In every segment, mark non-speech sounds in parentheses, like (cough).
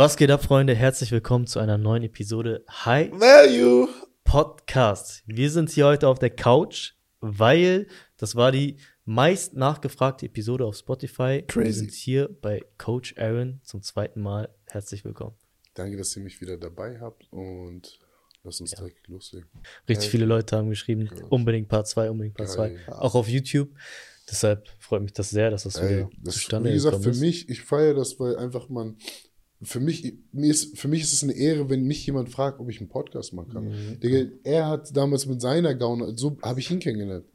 Was geht ab, Freunde? Herzlich willkommen zu einer neuen Episode High Value. Podcast. Wir sind hier heute auf der Couch, weil das war die meist nachgefragte Episode auf Spotify. Wir Crazy. sind hier bei Coach Aaron zum zweiten Mal. Herzlich willkommen. Danke, dass ihr mich wieder dabei habt und lass uns direkt loslegen. Richtig Geil. viele Leute haben geschrieben, unbedingt Part 2, unbedingt Part 2. Geil. Auch auf YouTube. Deshalb freut mich das sehr, dass das Ey, wieder das, zustande wie gesagt, für ist. mich, ich feiere das, weil einfach man, für mich, mir ist, für mich ist es eine Ehre, wenn mich jemand fragt, ob ich einen Podcast machen kann. Mhm. Digga, er hat damals mit seiner Gaune, so habe ich ihn kennengelernt.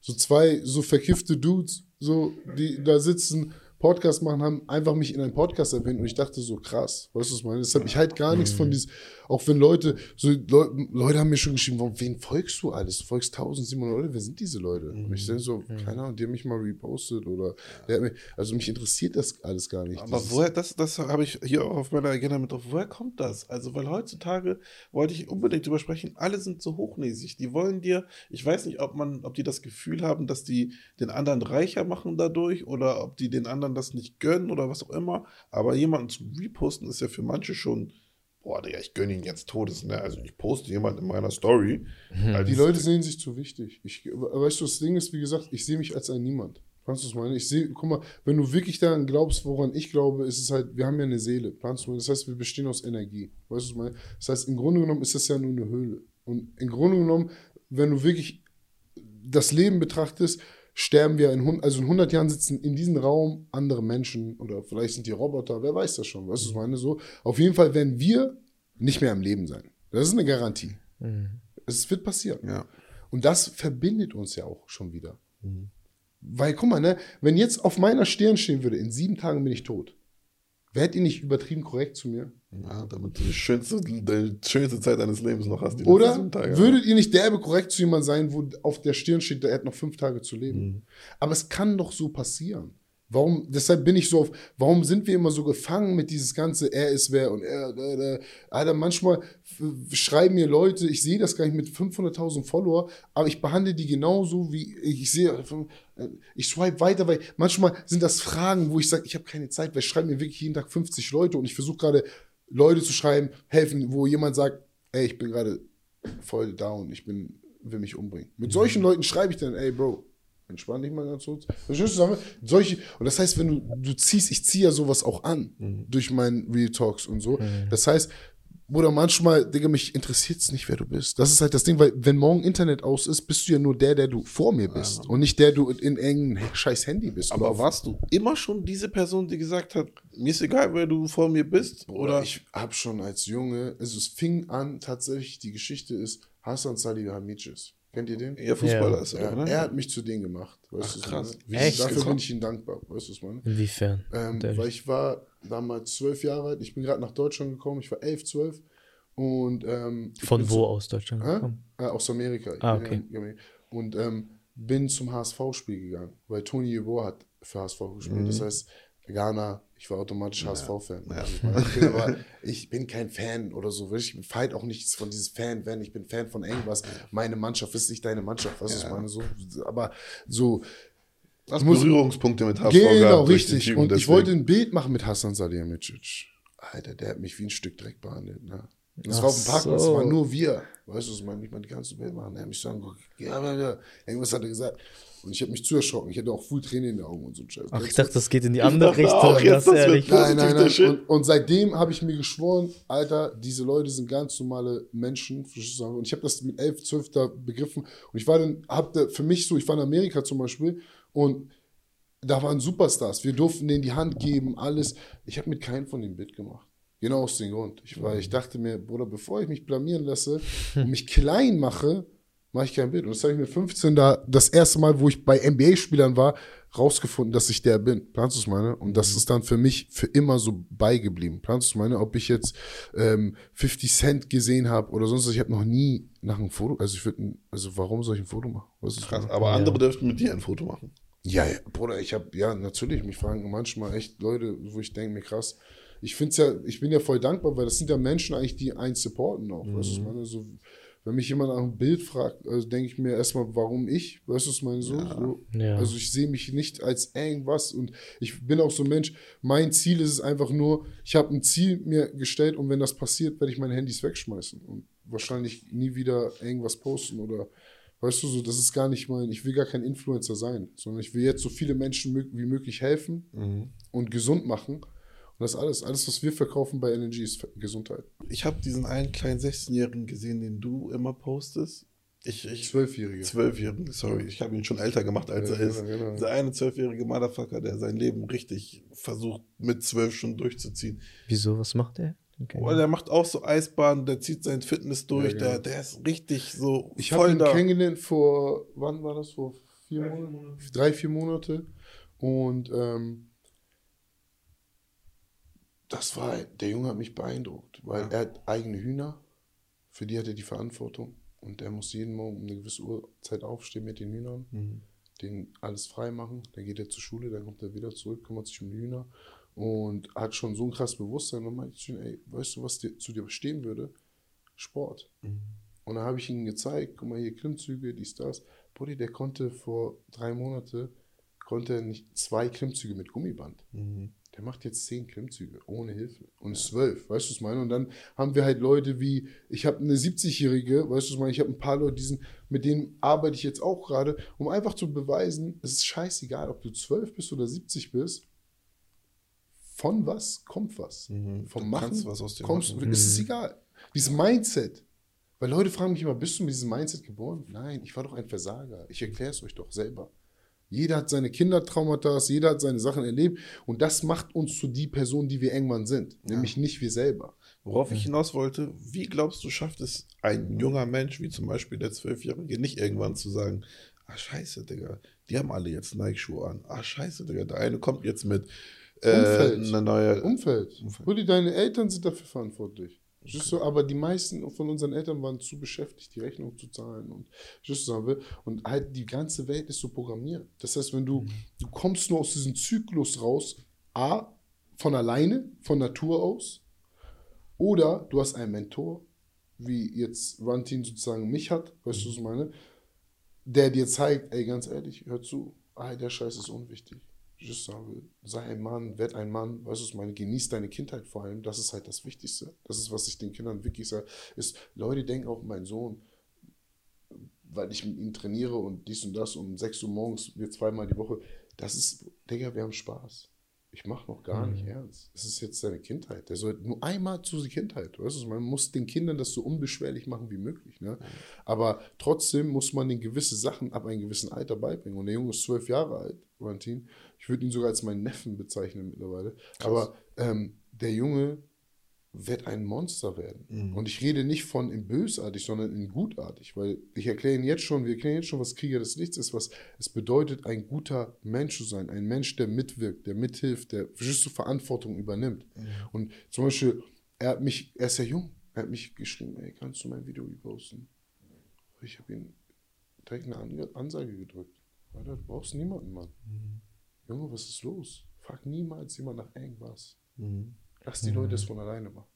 So zwei so verkiffte Dudes, so, die da sitzen, Podcast machen, haben einfach mich in einen Podcast erwähnt und ich dachte so, krass, weißt du, was ich meine? Deshalb, ich halt gar nichts Mhm. von diesem, auch wenn Leute, so Leu Leute haben mir schon geschrieben, warum, wen folgst du alles? Du folgst 1700 Leute, wer sind diese Leute? Und ich denke so, Mhm. keine Ahnung, die haben mich mal repostet oder, der hat mich, also mich interessiert das alles gar nicht. Aber woher, das, das habe ich hier auch auf meiner Agenda mit drauf. Woher kommt das? Also, weil heutzutage wollte ich unbedingt drüber sprechen, alle sind so hochnäsig. Die wollen dir, ich weiß nicht, ob man, ob die das Gefühl haben, dass die den anderen reicher machen dadurch oder ob die den anderen das nicht gönnen oder was auch immer. Aber jemanden zu reposten ist ja für manche schon, boah, Digga, ich gönne ihn jetzt Todes, ne? Also ich poste jemanden in meiner Story. Also Die Leute sehen sich zu wichtig. Ich, weißt du, das Ding ist, wie gesagt, ich sehe mich als ein Niemand. Kannst du es meinen? Ich sehe, guck mal, wenn du wirklich daran glaubst, woran ich glaube, ist es halt, wir haben ja eine Seele. Planst du? Das heißt, wir bestehen aus Energie. Weißt du, was ich meine? Das heißt, im Grunde genommen ist das ja nur eine Höhle. Und im Grunde genommen, wenn du wirklich das Leben betrachtest, sterben wir in, hun- also in 100 Jahren sitzen in diesem Raum andere Menschen oder vielleicht sind die Roboter, wer weiß das schon, weißt du, was ich meine? So, auf jeden Fall werden wir nicht mehr am Leben sein. Das ist eine Garantie. Mhm. Es wird passieren. Ja. Und das verbindet uns ja auch schon wieder. Weil, guck mal, ne, wenn jetzt auf meiner Stirn stehen würde, in sieben Tagen bin ich tot, wärt ihr nicht übertrieben korrekt zu mir? Ja, damit du die schönste, die schönste Zeit deines Lebens noch hast. Oder würdet ihr nicht derbe korrekt zu jemand sein, wo auf der Stirn steht, der hat noch fünf Tage zu leben? Mhm. Aber es kann doch so passieren. Warum, deshalb bin ich so auf, warum sind wir immer so gefangen mit dieses ganze, er ist wer und er, der, der. Alter, manchmal schreiben mir Leute, ich sehe das gar nicht mit 500.000 Follower, aber ich behandle die genauso wie, ich sehe, ich swipe weiter, weil manchmal sind das Fragen, wo ich sage, ich habe keine Zeit, weil ich schreibe mir wirklich jeden Tag 50 Leute und ich versuche gerade Leute zu schreiben, helfen, wo jemand sagt, ey, ich bin gerade voll down, ich bin, will mich umbringen. Mit solchen Leuten schreibe ich dann, ey, Bro, entspann dich mal ganz kurz. Verstehst du, Sache? Solche, und das heißt, wenn du, du ziehst, ich ziehe ja sowas auch an, durch meinen Real Talks und so. Das heißt, Bruder, manchmal, Digga, mich interessiert es nicht, wer du bist. Das ist halt das Ding, weil wenn morgen Internet aus ist, bist du ja nur der, der du vor mir bist. Und nicht der, du in irgendeinem scheiß Handy bist. Aber Oder warst du immer schon diese Person, die gesagt hat, mir ist egal, wer du vor mir bist? Oder Oder ich habe schon als Junge, also es fing an, tatsächlich, die Geschichte ist Hassan Salihamidzic. Kennt ihr den? eher Fußballer Ja. ist, Ja, oder? ne? er hat mich zu denen gemacht. Weißt Ach, du, krass. das Dafür bin ich ihm dankbar. Weißt du, was ich meine? Inwiefern? Ähm, weil ich war damals zwölf Jahre alt. Ich bin gerade nach Deutschland gekommen. Ich war elf, zwölf. Und ähm, Von wo zu- aus Deutschland gekommen? Äh, aus Amerika. Ah, okay. Und ähm, bin zum HSV-Spiel gegangen, weil Tony Yeboah hat für HSV gespielt. Das heißt, Ghana, ich war automatisch HSV-Fan. Also ich, bin aber ich bin kein Fan oder so. Ich fight auch nichts von dieses Fan-Fan. Ich bin Fan von irgendwas. Meine Mannschaft ist nicht deine Mannschaft. Was ich meine? So, aber so, Muss- Berührungspunkte mit HSV Genau, richtig. Typen, Und ich deswegen. wollte ein Bild machen mit Hassan Salihamidzic. Alter, der hat mich wie ein Stück Dreck behandelt. Ne? Das Ach war auf dem Parkplatz, so. das waren nur wir. Weißt du, was ich meine? Nicht mal die ganze Bild machen. Er hat mich so angeguckt. Ja, ja, ja. Irgendwas hat er gesagt. Und ich habe mich zu erschrocken. Ich hatte auch voll Tränen in den Augen und so ein Scheiß. Ach, ich dachte, das geht in die andere dachte Richtung. auch jetzt, das ehrlich. Nein, nein, nein. Und, und seitdem habe ich mir geschworen, Alter, diese Leute sind ganz normale Menschen. Und ich habe das mit 11, 12 da begriffen. Und ich war dann, hab da für mich so, ich war in Amerika zum Beispiel und da waren Superstars. Wir durften denen die Hand geben, alles. Ich habe mit keinem von denen Bild gemacht. Genau aus dem Grund. Ich, weil ich dachte mir, Bruder, bevor ich mich blamieren lasse und mich klein mache, mache ich kein Bild. Und das habe ich mit 15 da, das erste Mal, wo ich bei NBA-Spielern war, rausgefunden, dass ich der bin. Planst du es meine? Und das ist dann für mich für immer so beigeblieben. Planst du es meine? Ob ich jetzt ähm, 50 Cent gesehen habe oder sonst was, ich habe noch nie nach einem Foto, also ich würde, also warum soll ich ein Foto machen? Krass, aber andere dürften mit dir ein Foto machen. Ja, ja, Bruder, ich habe, ja, natürlich, mich fragen manchmal echt Leute, wo ich denke mir, krass, ich finde ja, ich bin ja voll dankbar, weil das sind ja Menschen eigentlich, die einen supporten auch. Weißt du, ich meine? So, Wenn mich jemand nach einem Bild fragt, also denke ich mir erstmal, warum ich? Weißt du, was ich meine? So, Ja. so. Ja. Also ich sehe mich nicht als irgendwas und ich bin auch so ein Mensch, mein Ziel ist es einfach nur, ich habe ein Ziel mir gestellt und wenn das passiert, werde ich meine Handys wegschmeißen und wahrscheinlich nie wieder irgendwas posten oder weißt du so, das ist gar nicht mein, ich will gar kein Influencer sein, sondern ich will jetzt so viele Menschen wie möglich helfen Mhm. und gesund machen und das alles, alles was wir verkaufen bei Energy ist Gesundheit. Ich habe diesen einen kleinen 16-Jährigen gesehen, den du immer postest. Ich, ich, Zwölfjährige. Zwölfjährigen, sorry, ich habe ihn schon älter gemacht, als Ja, er ist. genau, genau. Dieser eine zwölfjährige Motherfucker, der sein Leben richtig versucht, mit zwölf schon durchzuziehen. Wieso, was macht der? Okay. Oh, der macht auch so Eisbahnen, der zieht sein Fitness durch, Ja, der, genau. der ist richtig so Ich habe ihn da. kennengelernt vor, wann war das? Vor vier Monaten? Drei, vier Monate. Und ähm, das war, der Junge hat mich beeindruckt, weil Ja. er hat eigene Hühner, für die hat er die Verantwortung. Und er muss jeden Morgen um eine gewisse Uhrzeit aufstehen mit den Hühnern, Mhm. denen alles frei machen. Dann geht er zur Schule, dann kommt er wieder zurück, kümmert sich um die Hühner und hat schon so ein krasses Bewusstsein. Und meinte ich ey, weißt du, was dir, zu dir stehen würde? Sport. Mhm. Und dann habe ich ihm gezeigt, guck mal hier, Klimmzüge, dies, das. Buddy, der konnte vor drei Monate, konnte nicht zwei Klimmzüge mit Gummiband. Mhm. Der macht jetzt zehn Klimmzüge ohne Hilfe. Und zwölf, weißt du, was ich meine? Und dann haben wir halt Leute wie, ich habe eine 70-Jährige, weißt du, was ich meine? Ich habe ein paar Leute, die sind, mit denen arbeite ich jetzt auch gerade, um einfach zu beweisen, es ist scheißegal, ob du zwölf bist oder 70 bist. Von was kommt was? Mhm. Vom Du Machen was aus dir kommst, machen. es ist egal. Dieses Mindset. Weil Leute fragen mich immer, bist du mit diesem Mindset geboren? Nein, ich war doch ein Versager. Ich erkläre es euch doch selber. Jeder hat seine Kindertraumata, jeder hat seine Sachen erlebt und das macht uns zu die Person, die wir irgendwann sind. Nämlich nicht wir selber. Worauf ich hinaus wollte, wie glaubst du, schafft es ein junger Mensch, wie zum Beispiel der Zwölfjährige, nicht irgendwann zu sagen, ah scheiße, Digga, die haben alle jetzt Nike-Schuhe an. Ah scheiße, Digga, der eine kommt jetzt mit äh, Umfeld. einer neue... Umfeld. Umfeld. Rudi, deine Eltern sind dafür verantwortlich. Verstehst du? Aber die meisten von unseren Eltern waren zu beschäftigt, die Rechnung zu zahlen und will? und halt die ganze Welt ist so programmiert. Das heißt, wenn du du kommst nur aus diesem Zyklus raus, a von alleine, von Natur aus, oder du hast einen Mentor, wie jetzt Rantin sozusagen mich hat, weißt du, was ich meine? Der dir zeigt, ey, ganz ehrlich, hör zu, ah, der Scheiß ist unwichtig. Just sage, sei ein Mann, werd ein Mann, weißt du, ich meine, genieß deine Kindheit vor allem, das ist halt das Wichtigste. Das ist, was ich den Kindern wirklich sage, ist, Leute denken auch, mein Sohn, weil ich mit ihm trainiere und dies und das um 6 Uhr morgens, wir zweimal die Woche, das ist, Digga, wir haben Spaß. Ich mache noch gar nicht ernst. Es ist jetzt seine Kindheit. Der soll nur einmal zu der Kindheit. Weißt du, man muss den Kindern das so unbeschwerlich machen wie möglich. Ne? Aber trotzdem muss man den gewisse Sachen ab einem gewissen Alter beibringen. Und der Junge ist zwölf Jahre alt, Valentin. Ich würde ihn sogar als meinen Neffen bezeichnen mittlerweile. Aber ähm, der Junge wird ein Monster werden. Mhm. Und ich rede nicht von in bösartig, sondern in gutartig, weil ich erkläre Ihnen jetzt schon, wir erklären jetzt schon, was Krieger des Lichts ist, was es bedeutet, ein guter Mensch zu sein, ein Mensch, der mitwirkt, der mithilft, der verstehst du, Verantwortung übernimmt. Und zum Beispiel, er hat mich, er ist ja jung, er hat mich geschrieben, ey, kannst du mein Video reposten? Ich habe ihm direkt eine An Ansage gedrückt. Alter, du brauchst niemanden, Mann. Junge, was ist los? Frag niemals jemand nach irgendwas. Mhm. Lass die Leute das von alleine machen.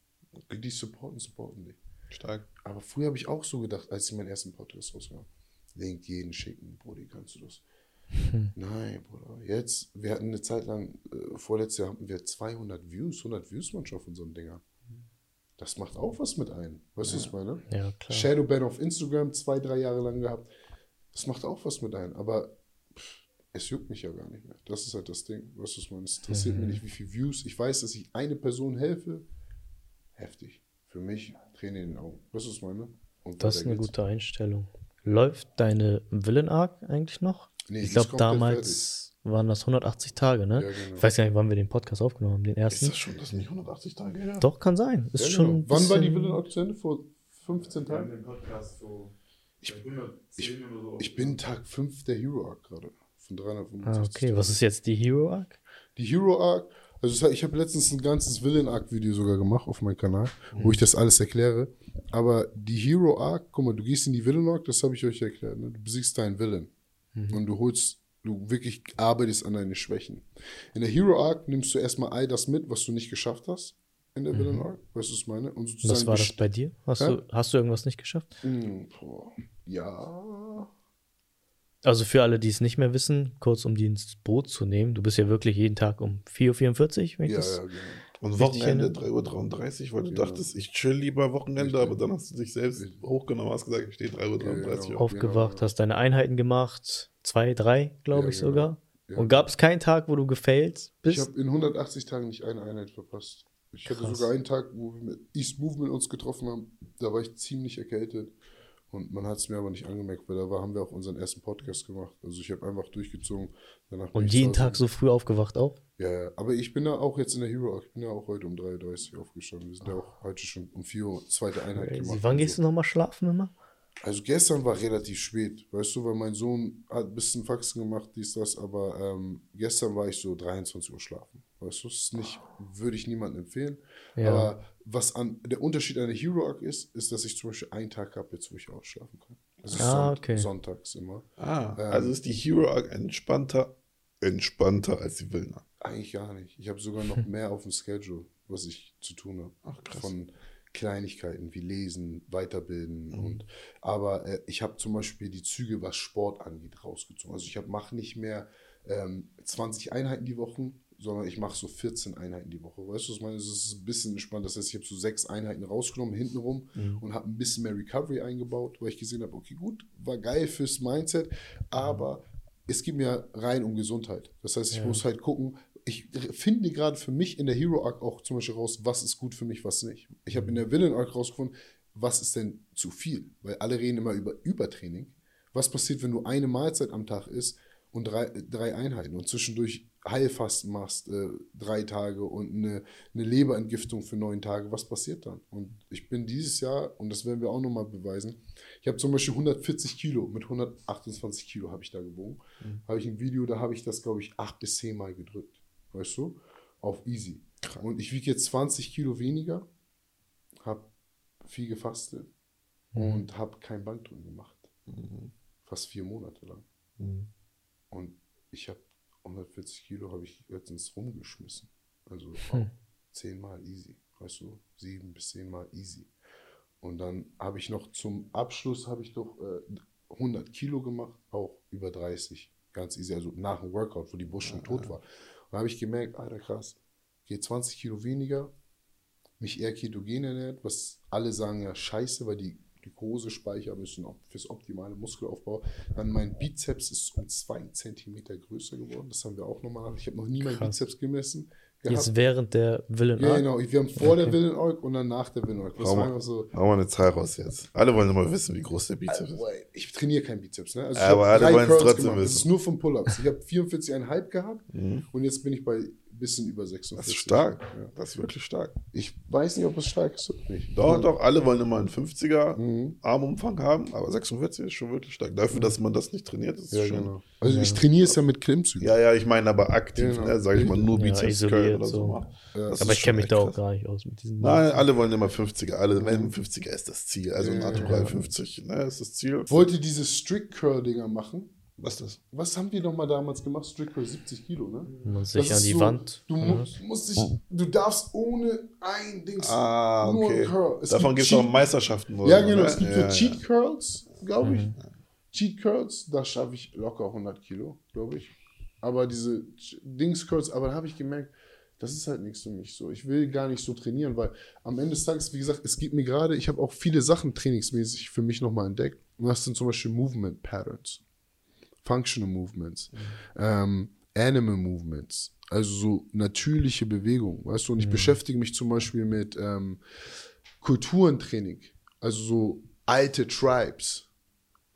Die supporten, supporten dich. Stark. Aber früher habe ich auch so gedacht, als ich meinen ersten Podcast rauskam. Link jeden schicken, Brudi, kannst du das? (laughs) Nein, Bruder. Jetzt, wir hatten eine Zeit lang, äh, vorletztes Jahr hatten wir 200 Views, 100 Views manchmal von so einem Dinger. Das macht auch was mit ein. Weißt du, was ich meine? Ja, klar. Shadowban auf Instagram zwei, drei Jahre lang gehabt. Das macht auch was mit ein. Aber es juckt mich ja gar nicht mehr. Das ist halt das Ding. Weißt du, was ich meine? Es interessiert Mhm. mich nicht, wie viele Views. Ich weiß, dass ich eine Person helfe. Heftig. Für mich Tränen in den Augen. Weißt du, was ich meine? Und Das ist eine geht's. gute Einstellung. Läuft deine Villain-Arc eigentlich noch? Nee, ich glaube, ist damals waren das 180 Tage, ne? Ja, genau. Ich weiß gar nicht, wann wir den Podcast aufgenommen haben, den Ist ersten. das schon, das sind nicht 180 Tage her? Doch, kann sein. Ist Ja, schon. genau. Wann war die Villain Arc zu Ende? Vor 15 Wir haben Tagen? den Podcast so Ich- 110 oder so. Ich bin Tag 5 der Hero Arc gerade. Von 365. Ah, okay. Was ist jetzt die Hero-Arc? Die Hero Arc, also ich habe letztens ein ganzes Villain Arc Video sogar gemacht auf meinem Kanal, wo ich das alles erkläre. Aber die Hero Arc, guck mal, du gehst in die Villain Arc, das habe ich euch erklärt. Ne? Du besiegst deinen Villain und du holst, du wirklich arbeitest an deine Schwächen. In der Hero Arc nimmst du erstmal all das mit, was du nicht geschafft hast in der Villain Arc, weißt du, was ich meine? Und sozusagen was war das bei dir? Hast, Hä? du, hast du irgendwas nicht geschafft? Hm, boah, ja. Also für alle, die es nicht mehr wissen, kurz um die ins Boot zu nehmen, du bist ja wirklich jeden Tag um 4.44 Uhr, wenn ich Ja, das ja, genau. Und Wochenende erinnern. 3.33 Uhr, weil du Genau. dachtest, ich chill lieber Wochenende, Richtig. aber dann hast du dich selbst hochgenommen, hast gesagt, ich stehe 3.33 Uhr. genau. auf. aufgewacht, ja. hast deine Einheiten gemacht, zwei, drei, glaube Ja, ich genau. sogar. Ja. Und gab es keinen Tag, wo du gefailt Ich bist? habe in 180 Tagen nicht eine Einheit verpasst. Ich hatte Krass. sogar einen Tag, wo wir mit East Movement uns getroffen haben. Da war ich ziemlich erkältet. Und man hat es mir aber nicht angemerkt, weil da war, haben wir auch unseren ersten Podcast gemacht. Also ich habe einfach durchgezogen. Danach Und jeden. Tag so früh aufgewacht auch? Ja, ja, aber ich bin da auch jetzt in der Hero. Ich bin ja auch heute um 3.30 Uhr aufgestanden. Wir sind ja auch heute schon um 4 Uhr zweite Einheit Crazy. gemacht. Wann gehst so. du nochmal schlafen immer? Also gestern war relativ spät, weißt du, weil mein Sohn hat ein bisschen Faxen gemacht, dies, das, aber ähm, gestern war ich so 23 Uhr schlafen. Weißt du, das ist nicht, würde ich niemandem empfehlen. Ja. Aber was an der Unterschied an der Hero Arc ist, ist, dass ich zum Beispiel einen Tag habe, jetzt wo ich ausschlafen kann. Das ist Ah, Sonnt- okay. sonntags immer. Ah, Ähm, also ist die Hero Arc entspannter, entspannter als die Willen. Eigentlich gar nicht. Ich habe sogar noch (laughs) mehr auf dem Schedule, was ich zu tun habe. Ach, krass. Von Kleinigkeiten wie Lesen, Weiterbilden. Mhm. Und, aber äh, ich habe zum Beispiel die Züge, was Sport angeht, rausgezogen. Also ich mache nicht mehr ähm, 20 Einheiten die Woche, sondern ich mache so 14 Einheiten die Woche. Weißt du, was ich meine? Es ist ein bisschen entspannt. Das heißt, ich habe so sechs Einheiten rausgenommen, hintenrum Mhm. und habe ein bisschen mehr Recovery eingebaut, weil ich gesehen habe, okay, gut, war geil fürs Mindset, aber es geht mir rein um Gesundheit. Das heißt, ich Ja. muss halt gucken, ich finde gerade für mich in der Hero Arc auch zum Beispiel raus, was ist gut für mich, was nicht. Ich habe in der Villain Arc rausgefunden, was ist denn zu viel? Weil alle reden immer über Übertraining. Was passiert, wenn du eine Mahlzeit am Tag isst und drei, drei Einheiten und zwischendurch Heilfasten machst, äh, drei Tage und eine, eine Leberentgiftung für neun Tage? Was passiert dann? Und ich bin dieses Jahr, und das werden wir auch nochmal beweisen, ich habe zum Beispiel 140 Kilo, mit 128 Kilo habe ich da gewogen. Habe ich ein Video, da habe ich das, glaube ich, acht bis zehn Mal gedrückt. Weißt du? Auf easy. Und ich wiege jetzt 20 Kilo weniger, habe viel gefastet und habe kein Bankdrücken gemacht. Fast vier Monate lang. Und ich habe 140 Kilo habe ich letztens rumgeschmissen. Also auch zehnmal easy. Weißt du? Sieben bis zehnmal easy. Und dann habe ich noch zum Abschluss habe ich doch äh, 100 Kilo gemacht, auch über 30. Ganz easy, also nach dem Workout, wo die Brust schon tot war. Und da habe ich gemerkt, Alter, krass, geht 20 Kilo weniger, mich eher ketogen ernährt, was alle sagen ja scheiße, weil die Glukosespeicher müssen auch fürs optimale Muskelaufbau. Dann mein Bizeps ist um zwei Zentimeter größer geworden. Das haben wir auch nochmal. Ich habe noch nie meinen. Bizeps gemessen. Jetzt während der Villain Ja, genau. Wir haben vor der Okay. Villain Arc und dann nach der Villain Arc. Das war mal, so. hau mal eine Zahl raus jetzt. Alle wollen immer wissen, wie groß der Bizeps ist. Ich trainiere keinen Bizeps, ne? Also Aber alle wollen es trotzdem gemacht. Das wissen. ist nur von Pull-Ups. Ich habe 44,5 gehabt Mhm. und jetzt bin ich bei bisschen über 46. Das ist stark. Ja. Das ist wirklich stark. Ich weiß nicht, ob es stark ist oder nicht. Doch, doch, alle wollen immer einen 50er Mhm. Armumfang haben, aber 46 ist schon wirklich stark. Dafür, dass man das nicht trainiert, ist Ja, schon. genau. Also ich trainiere es ja mit Klimmzügen. Ja, ja, ich meine aber aktiv, Genau. ne, sag ich mal, nur Ja, Bizeps Curl oder so. so. Ja. Aber ich kenne mich da auch krass. gar nicht aus mit diesen. Nein, alle wollen immer 50er. Alle, wenn 50er ist das Ziel. Also Ja, natural ja. 50, ne, ist das Ziel. Wollt ihr diese Strict Curl-Dinger machen? Was ist das? Was haben wir nochmal damals gemacht? Strict Curl 70 Kilo, ne? Man sich Das an die so, Wand. Du mu musst dich, du darfst ohne ein Dings. Ah, nur okay. Curl. Es Davon gibt es auch Meisterschaften. oder Ja, so, genau. Es gibt ja, so ja. Cheat Curls, glaube ich. Cheat Curls, da schaffe ich locker 100 Kilo, glaube ich. Aber diese Dings Curls, aber da habe ich gemerkt, das ist halt nichts für mich so. Ich will gar nicht so trainieren, weil am Ende des Tages, wie gesagt, es gibt mir gerade, ich habe auch viele Sachen trainingsmäßig für mich nochmal entdeckt. Und das sind zum Beispiel Movement Patterns, Functional Movements, ähm, Animal Movements, also so natürliche Bewegungen, weißt du? Und ich beschäftige mich zum Beispiel mit ähm, Kulturentraining, also so alte Tribes.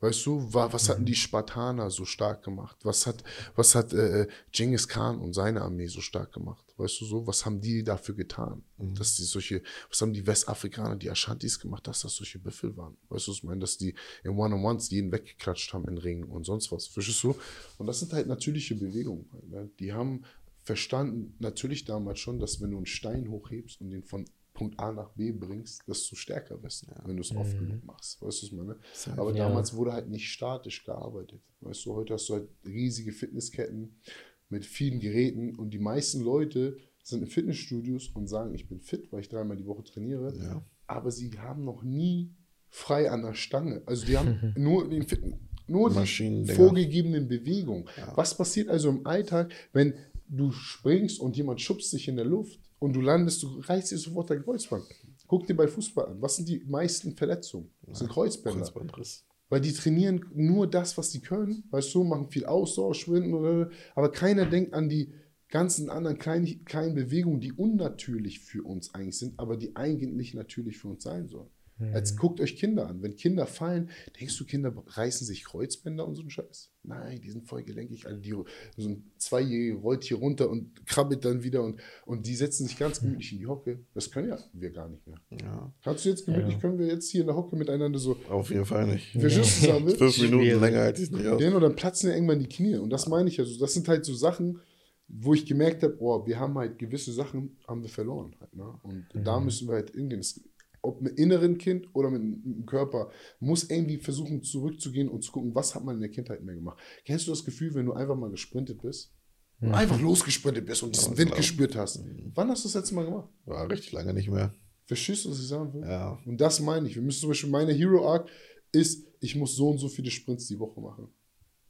Weißt du, wa- was hatten die Spartaner so stark gemacht? Was hat, was hat äh, Genghis Khan und seine Armee so stark gemacht? Weißt du so, was haben die dafür getan? Dass die solche, was haben die Westafrikaner, die Ashantis gemacht, dass das solche Büffel waren? Weißt du, was ich meine? Dass die in One-on-Ones jeden weggeklatscht haben in Ringen und sonst was. Verstehst du? Und das sind halt natürliche Bewegungen. halt, Ne? Die haben verstanden, natürlich damals schon, dass wenn du einen Stein hochhebst und den von Punkt A nach B bringst, dass du stärker wirst, wenn du es oft genug machst. Weißt du, was ich meine? Aber Ja. damals wurde halt nicht statisch gearbeitet. Weißt du, heute hast du halt riesige Fitnessketten mit vielen Geräten und die meisten Leute sind in Fitnessstudios und sagen, ich bin fit, weil ich dreimal die Woche trainiere, Ja. aber sie haben noch nie frei an der Stange. Also die haben (laughs) nur den Fit nur die vorgegebenen Bewegungen. Ja. Was passiert also im Alltag, wenn du springst und jemand schubst dich in der Luft und du landest, du reißt dir sofort dein Kreuzband. Guck dir bei Fußball an. Was sind die meisten Verletzungen? Das sind Kreuzbänder. Kreuzbandriss. Weil die trainieren nur das, was sie können. Weißt du, machen viel Ausdauer, Schwinden, oder, aber keiner denkt an die ganzen anderen kleinen, kleinen Bewegungen, die unnatürlich für uns eigentlich sind, aber die eigentlich natürlich für uns sein sollen. Als guckt euch Kinder an. Wenn Kinder fallen, denkst du, Kinder reißen sich Kreuzbänder und so einen Scheiß? Nein, die sind voll gelenkig. Also die, so ein Zweijähriger rollt hier runter und krabbelt dann wieder und, und die setzen sich ganz gemütlich in die Hocke. Das können ja wir gar nicht mehr. Ja. Kannst du jetzt gemütlich, können wir jetzt hier in der Hocke miteinander so Auf jeden Fall nicht. Verschissen zusammen? (laughs) Fünf Minuten Schwierig. länger halte ich es nicht aus. Den und dann platzen ja irgendwann die Knie. Und das meine ich also. Das sind halt so Sachen, wo ich gemerkt habe, oh, wir haben halt gewisse Sachen haben wir verloren. Halt, ne? Und da müssen wir halt hingehen. Das, ob mit inneren Kind oder mit, mit dem Körper, muss irgendwie versuchen zurückzugehen und zu gucken, was hat man in der Kindheit mehr gemacht. Kennst du das Gefühl, wenn du einfach mal gesprintet bist? Einfach losgesprintet bist und diesen Wind klar. gespürt hast. Wann hast du das letzte Mal gemacht? War richtig lange nicht mehr. Verstehst du, was ich sagen will? Ja. Und das meine ich. Wir müssen zum Beispiel, meine Hero Arc ist, ich muss so und so viele Sprints die Woche machen.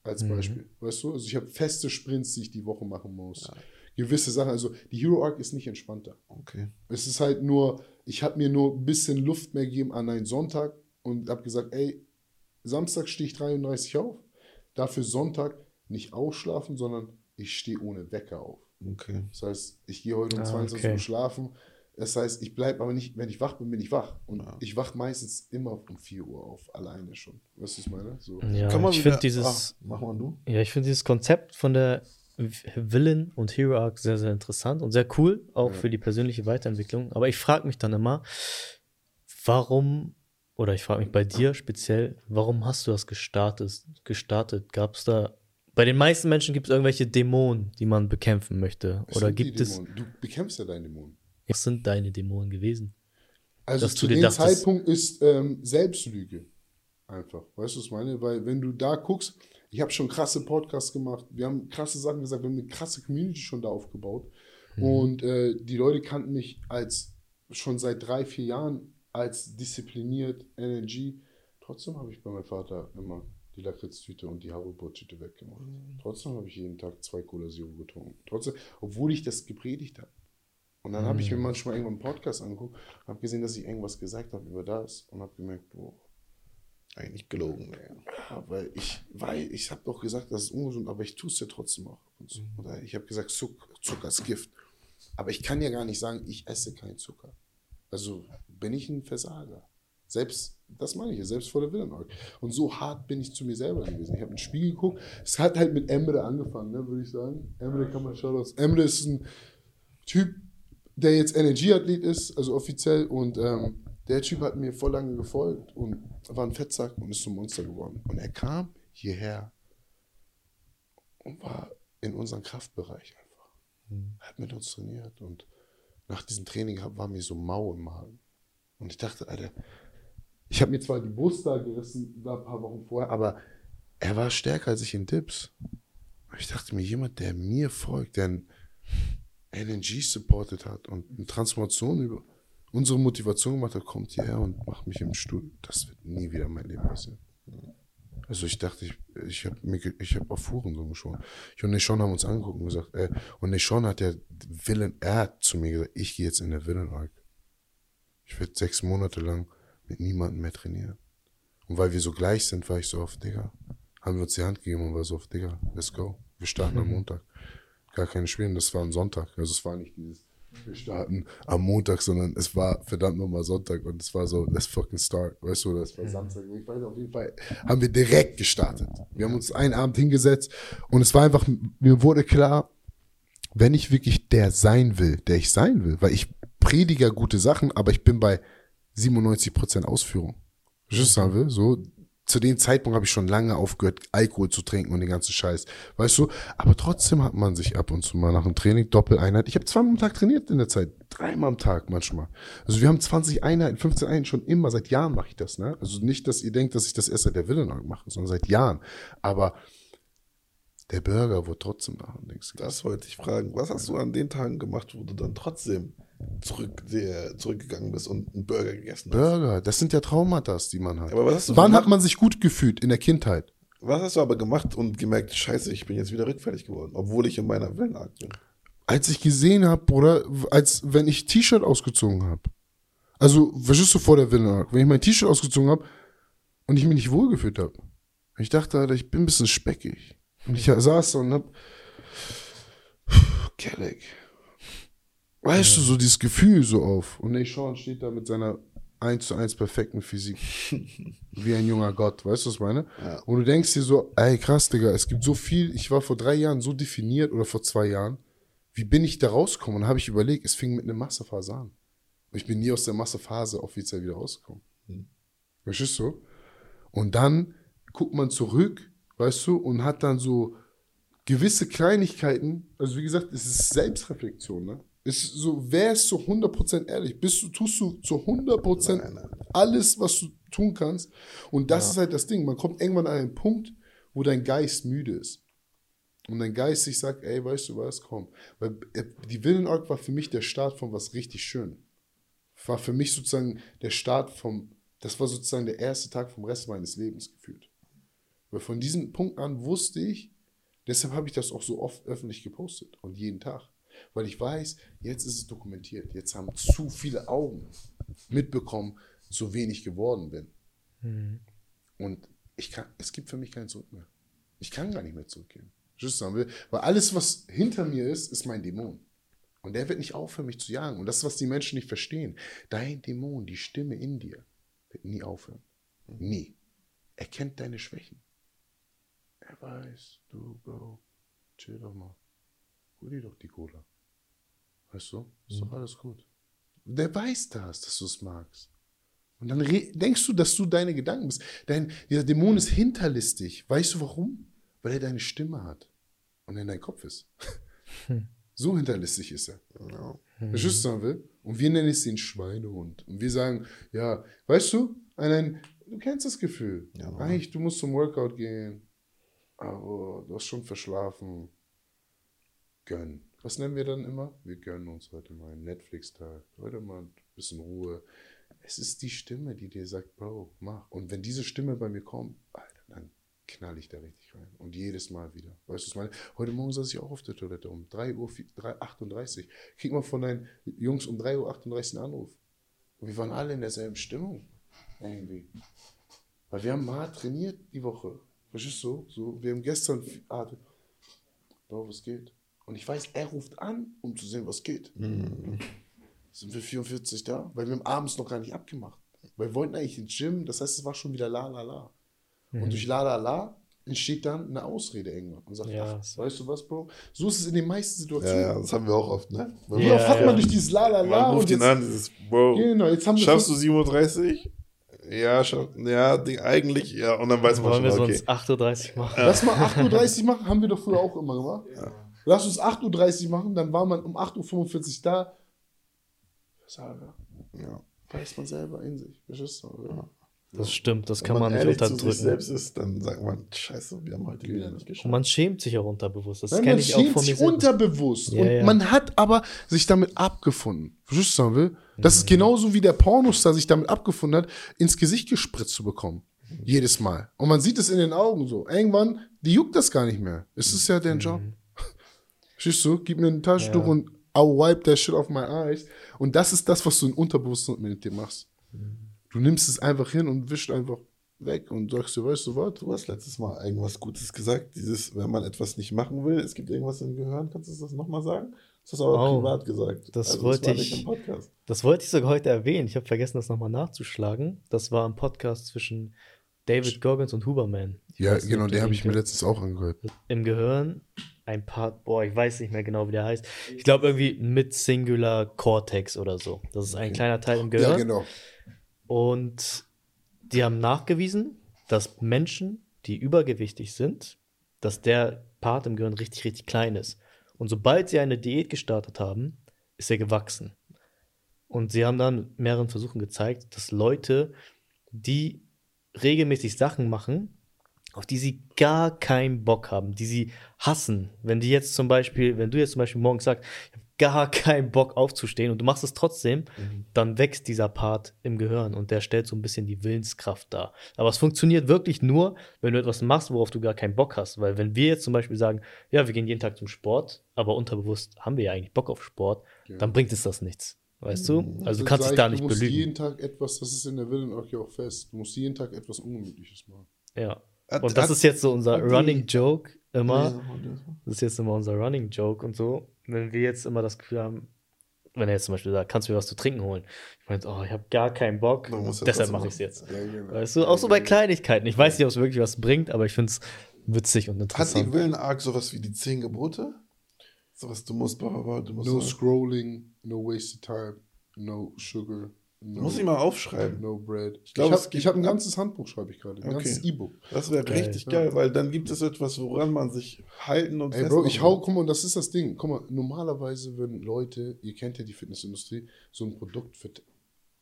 Als Beispiel. Weißt du? Also ich habe feste Sprints, die ich die Woche machen muss. Gewisse Sachen. Also die Hero Arc ist nicht entspannter. Okay. Es ist halt nur, ich habe mir nur ein bisschen Luft mehr gegeben an einen Sonntag und habe gesagt, ey, Samstag stehe ich 33 auf, dafür Sonntag nicht ausschlafen, sondern ich stehe ohne Wecker auf. Okay. Das heißt, ich gehe heute um Ah, 22 okay. Uhr schlafen. Das heißt, ich bleibe aber nicht, wenn ich wach bin, bin ich wach. Und Ja. ich wach meistens immer um 4 Uhr auf, alleine schon. Weißt du, was ich meine? So. Ja, Kann man ich finde dieses, Ah, mach mal du. ja, ich finde dieses Konzept von der Villain und Hero Arc sehr, sehr interessant und sehr cool, auch Ja. für die persönliche Weiterentwicklung. Aber ich frage mich dann immer, warum, oder ich frage mich bei dir speziell, warum hast du das gestartet? gestartet? Gab es da, bei den meisten Menschen gibt es irgendwelche Dämonen, die man bekämpfen möchte. Was Oder gibt es? Du bekämpfst ja deine Dämonen. was sind deine Dämonen gewesen? Also zu dem Zeitpunkt ist ähm, Selbstlüge. Einfach. Weißt du, was ich meine? Weil wenn du da guckst, ich habe schon krasse Podcasts gemacht, wir haben krasse Sachen gesagt, wir haben eine krasse Community schon da aufgebaut. Und äh, die Leute kannten mich als schon seit drei, vier Jahren als diszipliniert, Energy. Trotzdem habe ich bei meinem Vater immer die Lakritztüte und die Haribo-Tüte weggemacht. Trotzdem habe ich jeden Tag zwei Cola Zero getrunken. Trotzdem, obwohl ich das gepredigt habe. Und dann habe ich mir manchmal irgendwann einen Podcast angeguckt, habe gesehen, dass ich irgendwas gesagt habe über das und habe gemerkt, boah, Eigentlich gelogen. Ja, weil ich, weil ich habe doch gesagt, das ist ungesund, aber ich tue es ja trotzdem auch. zu. Oder ich habe gesagt, Zucker, Zucker ist Gift. Aber ich kann ja gar nicht sagen, ich esse keinen Zucker. Also bin ich ein Versager. Selbst, das meine ich ja, selbst vor der Willenmark. Und so hart bin ich zu mir selber gewesen. Ich habe in den Spiegel geguckt. Es hat halt mit Emre angefangen, ne, würde ich sagen. Emre kann man schauen. Emre ist ein Typ, der jetzt Energieathlet ist, also offiziell. Und ähm, der Typ hat mir voll lange gefolgt und war ein Fettsack und ist zum Monster geworden. Und er kam hierher und war in unserem Kraftbereich einfach. Er hat mit uns trainiert und nach diesem Training war mir so mau im Magen. Und ich dachte, Alter, ich habe mir zwar die Brust da gerissen, da ein paar Wochen vorher, aber er war stärker als ich in Dips. Und ich dachte mir, jemand, der mir folgt, der ein LNG supported hat und eine Transformation über unsere Motivation gemacht hat, kommt hierher und macht mich im Stuhl. Das wird nie wieder in mein Leben passieren. Also ich dachte, ich, ich habe ich hab auf Hurensohn geschoren. Ich und Neshon haben uns angeguckt und gesagt, äh, und Neshon hat der Willen, er hat zu mir gesagt, ich gehe jetzt in der Willen-Arc. Ich werde sechs Monate lang mit niemandem mehr trainieren. Und weil wir so gleich sind, war ich so auf, Digga, haben wir uns die Hand gegeben und war so auf, Digga, let's go. Wir starten am Montag. Gar keine Schweren, das war am Sonntag. Also es war nicht dieses, wir starten am Montag, sondern es war verdammt nochmal Sonntag und es war so, let's fucking start. Weißt du, das war Samstag. Ich weiß auf jeden Fall, haben wir direkt gestartet. Wir haben uns einen Abend hingesetzt und es war einfach, mir wurde klar, wenn ich wirklich der sein will, der ich sein will, weil ich predige gute Sachen, aber ich bin bei 97% Ausführung. Verstehst du, was ich sagen will? So, zu dem Zeitpunkt habe ich schon lange aufgehört, Alkohol zu trinken und den ganzen Scheiß. Weißt du? Aber trotzdem hat man sich ab und zu mal nach dem Training Doppeleinheit. Ich habe zweimal am Tag trainiert in der Zeit. Dreimal am Tag manchmal. Also wir haben 20 Einheiten, 15 Einheiten schon immer. Seit Jahren mache ich das. Ne? Also nicht, dass ihr denkt, dass ich das erst seit der Willenag mache, sondern seit Jahren. Aber Der Burger wurde trotzdem nach links gegessen. Das wollte ich fragen. Was hast du an den Tagen gemacht, wo du dann trotzdem zurück, der, zurückgegangen bist und einen Burger gegessen hast? Burger, das sind ja Traumata, die man hat. Aber was hast du Wann gemacht? hat man sich gut gefühlt in der Kindheit? Was hast du aber gemacht und gemerkt, scheiße, ich bin jetzt wieder rückfällig geworden, obwohl ich in meiner Wellenart bin? Als ich gesehen habe, Bruder, als wenn ich T-Shirt ausgezogen habe. Also, verstehst du vor der Villa, wenn ich mein T-Shirt ausgezogen habe und ich mich nicht wohlgefühlt habe. Ich dachte, Alter, ich bin ein bisschen speckig. Und ich saß da und hab Kelleck. Weißt du, so dieses Gefühl so auf. Und Nate Sean steht da mit seiner 1 zu 1 perfekten Physik. (laughs) Wie ein junger Gott, weißt du, was ich meine? Ja. Und du denkst dir so, ey, krass, Digga, es gibt so viel, ich war vor drei Jahren so definiert oder vor zwei Jahren. Wie bin ich da rausgekommen? Und habe ich überlegt, es fing mit einer Massephase an. Und ich bin nie aus der Massephase offiziell wieder rausgekommen. Verstehst du? Und dann guckt man zurück, weißt du, und hat dann so gewisse Kleinigkeiten, also wie gesagt, es ist Selbstreflexion, ne? Ist so, wer ist zu 100% ehrlich? Bist du, tust du zu 100% Nein, nein. alles, was du tun kannst? Und das ist halt das Ding. Man kommt irgendwann an einen Punkt, wo dein Geist müde ist. Und dein Geist sich sagt, ey, weißt du was, komm. Weil äh, die Villenark war für mich der Start von was richtig schön. War für mich sozusagen der Start vom, das war sozusagen der erste Tag vom Rest meines Lebens gefühlt. Weil von diesem Punkt an wusste ich, deshalb habe ich das auch so oft öffentlich gepostet und jeden Tag. Weil ich weiß, jetzt ist es dokumentiert. Jetzt haben zu viele Augen mitbekommen, so wenig geworden bin. Und ich kann, es gibt für mich kein Zurück mehr. Ich kann gar nicht mehr zurückgehen. Weil alles, was hinter mir ist, ist mein Dämon. Und der wird nicht aufhören, mich zu jagen. Und das ist, was die Menschen nicht verstehen. Dein Dämon, die Stimme in dir, wird nie aufhören. Nie. Er kennt deine Schwächen. Er weiß, du, Bro, chill doch mal. Hol dir doch die Cola. Weißt du? Ist doch alles gut. Der weiß das, dass du es magst. Und dann denkst du, dass du deine Gedanken bist. Dein, dieser Dämon ist hinterlistig. Weißt du warum? Weil er deine Stimme hat. Und er in dein Kopf ist. (laughs) so hinterlistig ist er. Ja. Verstehst du, will? Und wir nennen es den Schweinehund. Und wir sagen, ja, weißt du, einen, du kennst das Gefühl. Ja. Eigentlich, du musst zum Workout gehen. Aber du hast schon verschlafen. Gönn. Was nennen wir dann immer? Wir gönnen uns heute mal einen Netflix-Tag. Heute mal ein bisschen Ruhe. Es ist die Stimme, die dir sagt, Bro, mach. Und wenn diese Stimme bei mir kommt, Alter, dann knall ich da richtig rein. Und jedes Mal wieder. Weißt du, was meine? Heute Morgen saß ich auch auf der Toilette um 3 Uhr, 38. Krieg mal von deinen Jungs um 3.38 Uhr einen Anruf. Und wir waren alle in derselben Stimmung. Irgendwie. Weil wir haben hart trainiert die Woche. Verstehst du? So, wir haben gestern hart. Bro, was geht? Und ich weiß, er ruft an, um zu sehen, was geht. Sind wir 44 da? Weil wir haben abends noch gar nicht abgemacht. Weil wir wollten eigentlich ins Gym, das heißt, es war schon wieder la la la. Und durch la la la entsteht dann eine Ausrede irgendwann. Und sagt, Ja, ach, weißt du was, Bro? So ist es in den meisten Ja, Situationen. ja, das haben wir auch oft, ne? Wenn Ja, Ja, fragt ja. man durch dieses la la la. Man ruft ihn jetzt, an, dieses, Bro, Genau, jetzt haben wir schaffst du 7.30 Uhr? Ja, schaff, ja, eigentlich, ja, und dann weiß man Wollen wir schon, okay. sonst 8.30 Uhr machen? Lass mal 8.30 Uhr machen, haben wir doch früher auch immer gemacht. Lass uns 8.30 Uhr machen, dann war man um 8.45 Uhr da. Versager. Ja. Weiß man selber in sich. Verstehst du? oder? Das stimmt, das Wenn kann man nicht ehrlich zu sich unterdrücken. selbst ist, dann sagt man, scheiße, wir haben heute wieder nicht Und geschafft. man schämt sich auch unterbewusst. Das Nein, kenne man ich auch schämt von mir sich selber. unterbewusst. Ja, und ja. man hat aber sich damit abgefunden. Verstehst du, sagen will? Das ist genauso wie der Pornostar sich damit abgefunden hat, ins Gesicht gespritzt zu bekommen. Jedes Mal. Und man sieht es in den Augen so. Irgendwann, die juckt das gar nicht mehr. Es ist ja deren Job. Verstehst du? Gib mir ein Taschentuch Ja. und I'll wipe that shit off my eyes. Und das ist das, was du in Unterbewusstsein mit dir machst. Du nimmst es einfach hin und wischst einfach weg und sagst dir, weißt du was? Du hast letztes Mal irgendwas Gutes gesagt, dieses, wenn man etwas nicht machen will, es gibt irgendwas im Gehirn, kannst du das nochmal sagen? Das hast du aber Oh, privat gesagt. das Also, wollte war nicht ich- im Podcast. Das wollte ich sogar heute erwähnen. Ich habe vergessen, das nochmal nachzuschlagen. Das war ein Podcast zwischen David Goggins und Huberman. Ich Ja, genau, den habe ich mir letztens auch angehört. Im Gehirn ein Part, boah, ich weiß nicht mehr genau, wie der heißt. Ich glaube irgendwie mit Singular Cortex oder so. Das ist ein kleiner Teil im Gehirn. Ja, genau. Und die haben nachgewiesen, dass Menschen, die übergewichtig sind, dass der Part im Gehirn richtig, richtig klein ist. Und sobald sie eine Diät gestartet haben, ist er gewachsen. Und sie haben dann mit mehreren Versuchen gezeigt, dass Leute, die regelmäßig Sachen machen, auf die sie gar keinen Bock haben, die sie hassen. Wenn die jetzt zum Beispiel, wenn du jetzt zum Beispiel morgens sagst, ich habe gar keinen Bock aufzustehen und du machst es trotzdem, Mhm. dann wächst dieser Part im Gehirn und der stellt so ein bisschen die Willenskraft dar. Aber es funktioniert wirklich nur, wenn du etwas machst, worauf du gar keinen Bock hast. Weil wenn wir jetzt zum Beispiel sagen, ja, wir gehen jeden Tag zum Sport, aber unterbewusst haben wir ja eigentlich Bock auf Sport, dann bringt es das nichts. Weißt du? Also du kannst dich ich, da nicht Du musst belügen. jeden Tag etwas, das ist in der Willen auch auch fest. Du musst jeden Tag etwas Ungemütliches machen. Ja. Und das ist jetzt so unser Running Joke immer. Das ist jetzt immer unser Running Joke und so. Wenn wir jetzt immer das Gefühl haben, wenn er jetzt zum Beispiel sagt, kannst du mir was zu trinken holen? Ich meine, oh, ich habe gar keinen Bock, deshalb mache ich es jetzt. Ja, genau. Weißt du, auch so bei Kleinigkeiten. Ich weiß nicht, ob es wirklich was bringt, aber ich finde es witzig und Hat die interessant. Willen-Arc sowas wie die zehn Gebote? Sowas, du musst, bla, bla, bla, du musst. No scrolling, no wasted time, no sugar, no, muss ich mal aufschreiben. no bread. Ich, ich habe hab ein ganzes Handbuch, schreibe ich gerade. Ein Okay. ganzes E-Book. Das wäre richtig geil, weil dann gibt es etwas, woran man sich halten und Ey, Bro, ich hau, guck mal, und das ist das Ding. Guck mal, normalerweise würden Leute, ihr kennt ja die Fitnessindustrie, so ein Produkt für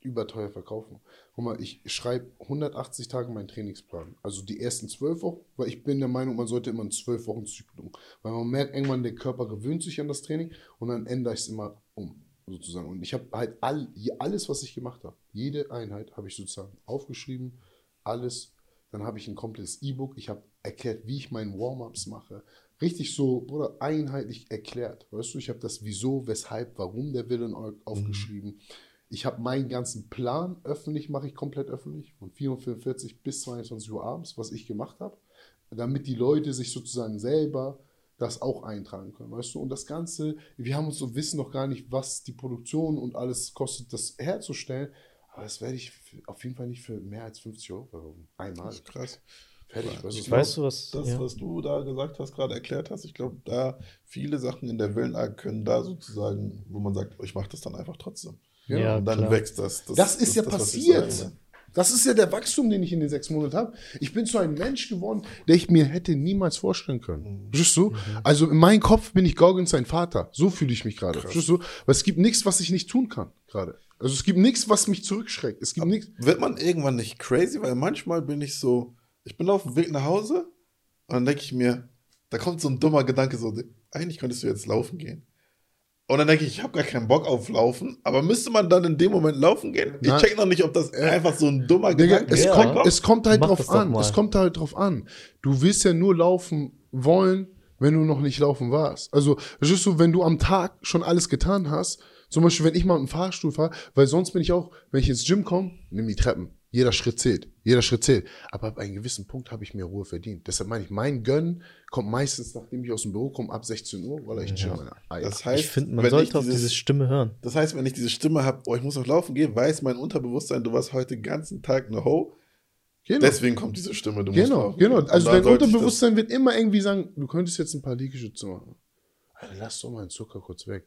überteuer verkaufen. Guck mal, ich schreibe 180 Tage meinen Trainingsplan. Also die ersten zwölf Wochen, weil ich bin der Meinung, man sollte immer einen zwölf Wochen Zyklus. Weil man merkt irgendwann, der Körper gewöhnt sich an das Training und dann ändere ich es immer sozusagen. Und ich habe halt all, alles, was ich gemacht habe, jede Einheit habe ich sozusagen aufgeschrieben, alles. Dann habe ich ein komplettes E-Book. Ich habe erklärt, wie ich meinen Warm-ups mache. Richtig so, oder einheitlich erklärt. Weißt du, ich habe das Wieso, Weshalb, Warum der Willen aufgeschrieben. Ich habe meinen ganzen Plan öffentlich, mache ich komplett öffentlich, von 4.45 bis 22 Uhr abends, was ich gemacht habe, damit die Leute sich sozusagen selber das auch eintragen können, weißt du? Und das Ganze, wir haben uns so wissen noch gar nicht, was die Produktion und alles kostet, das herzustellen. Aber das werde ich auf jeden Fall nicht für mehr als 50 Euro verkaufen. Einmal. Das ist krass. Fertig. Weißt Ich du? Weißt du was? Das, ja. was du da gesagt hast, gerade erklärt hast, ich glaube, da viele Sachen in der Willen-Arc können da sozusagen, wo man sagt, ich mache das dann einfach trotzdem. Ja. Ja, und dann klar. wächst das. Das ist ja das, was ich passiert. Das ist ja der Wachstum, den ich in den sechs Monaten habe. Ich bin zu einem Mensch geworden, der ich mir hätte niemals vorstellen können. Verstehst du? Also in meinem Kopf bin ich Gorgons sein Vater. So fühle ich mich gerade. Verstehst du? Weil es gibt nichts, was ich nicht tun kann gerade. Also es gibt nichts, was mich zurückschreckt. Es gibt nichts. Wird man irgendwann nicht crazy? Weil manchmal bin ich so, ich bin auf dem Weg nach Hause und dann denke ich mir, da kommt so ein dummer Gedanke, so, eigentlich könntest du jetzt laufen gehen. Und dann denke ich, ich habe gar keinen Bock auf Laufen, aber müsste man dann in dem Moment laufen gehen? Ich Nein. check noch nicht, ob das einfach so ein dummer Digga, Gedanke es, Ja. kommt, es kommt halt Mach drauf an. Es kommt halt drauf an. Du willst ja nur laufen wollen, wenn du noch nicht laufen warst. Also, verstehst du, wenn du am Tag schon alles getan hast, zum Beispiel, wenn ich mal mit dem Fahrstuhl fahre, weil sonst bin ich auch, wenn ich ins Gym komme, nimm die Treppen. Jeder Schritt zählt. Jeder Schritt zählt. Aber ab einem gewissen Punkt habe ich mir Ruhe verdient. Deshalb meine ich, mein Gönnen kommt meistens, nachdem ich aus dem Büro komme, ab 16 Uhr, weil ich chill meine Eier. Das heißt, Ich finde, man wenn sollte ich auf dieses- diese Stimme hören. Das heißt, wenn ich diese Stimme habe, oh, ich muss noch laufen gehen, weiß mein Unterbewusstsein, du warst heute den ganzen Tag eine Ho. Genau. Deswegen kommt diese Stimme, du musst Genau, laufen genau. gehen. Also dein Unterbewusstsein wird immer irgendwie sagen, du könntest jetzt ein paar Liegestütze machen. Alter, lass doch mal den Zucker kurz weg.